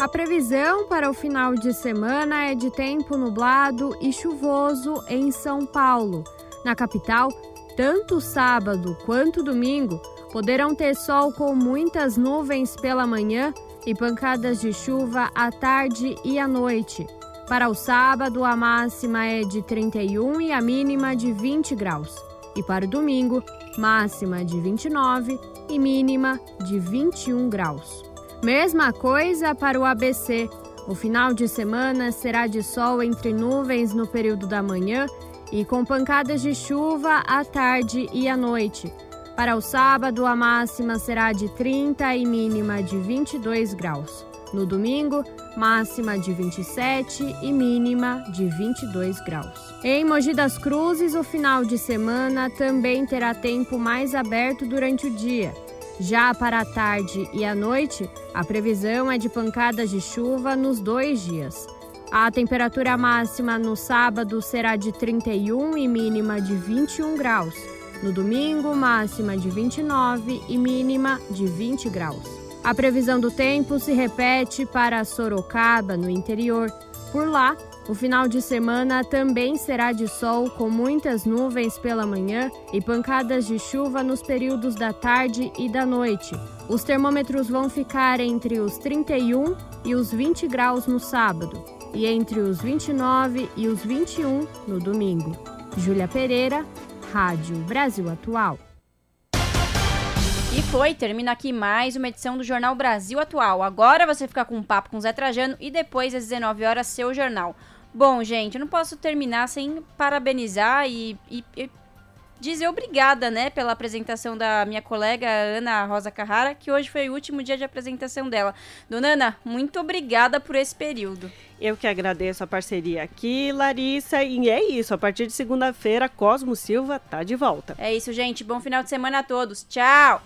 A previsão para o final de semana é de tempo nublado e chuvoso em São Paulo. Na capital, tanto sábado quanto domingo Poderão ter sol com muitas nuvens pela manhã e pancadas de chuva à tarde e à noite. Para o sábado, a máxima é de 31 e a mínima de 20 graus. E para o domingo, máxima de 29 e mínima de 21 graus. Mesma coisa para o ABC. O final de semana será de sol entre nuvens no período da manhã e com pancadas de chuva à tarde e à noite. Para o sábado, a máxima será de 30 e mínima de 22 graus. No domingo, máxima de 27 e mínima de 22 graus. Em Mogi das Cruzes, o final de semana também terá tempo mais aberto durante o dia. Já para a tarde e a noite, a previsão é de pancadas de chuva nos dois dias. A temperatura máxima no sábado será de 31 e mínima de 21 graus. No domingo, máxima de 29 e mínima de 20 graus. A previsão do tempo se repete para Sorocaba, no interior. Por lá, o final de semana também será de sol, com muitas nuvens pela manhã e pancadas de chuva nos períodos da tarde e da noite. Os termômetros vão ficar entre os 31 e os 20 graus no sábado e entre os 29 e os 21 no domingo. Júlia Pereira, Rádio Brasil Atual. E foi, termina aqui mais uma edição do Jornal Brasil Atual. Agora você fica com um papo com o Zé Trajano e depois às 19 horas seu jornal. Bom, gente, eu não posso terminar sem parabenizar e, e, e dizer obrigada, né, pela apresentação da minha colega Ana Rosa Carrara, que hoje foi o último dia de apresentação dela. Dona Ana, muito obrigada por esse período. Eu que agradeço a parceria aqui, Larissa, e é isso, a partir de segunda-feira, Cosmo Silva tá de volta. É isso, gente, bom final de semana a todos. Tchau!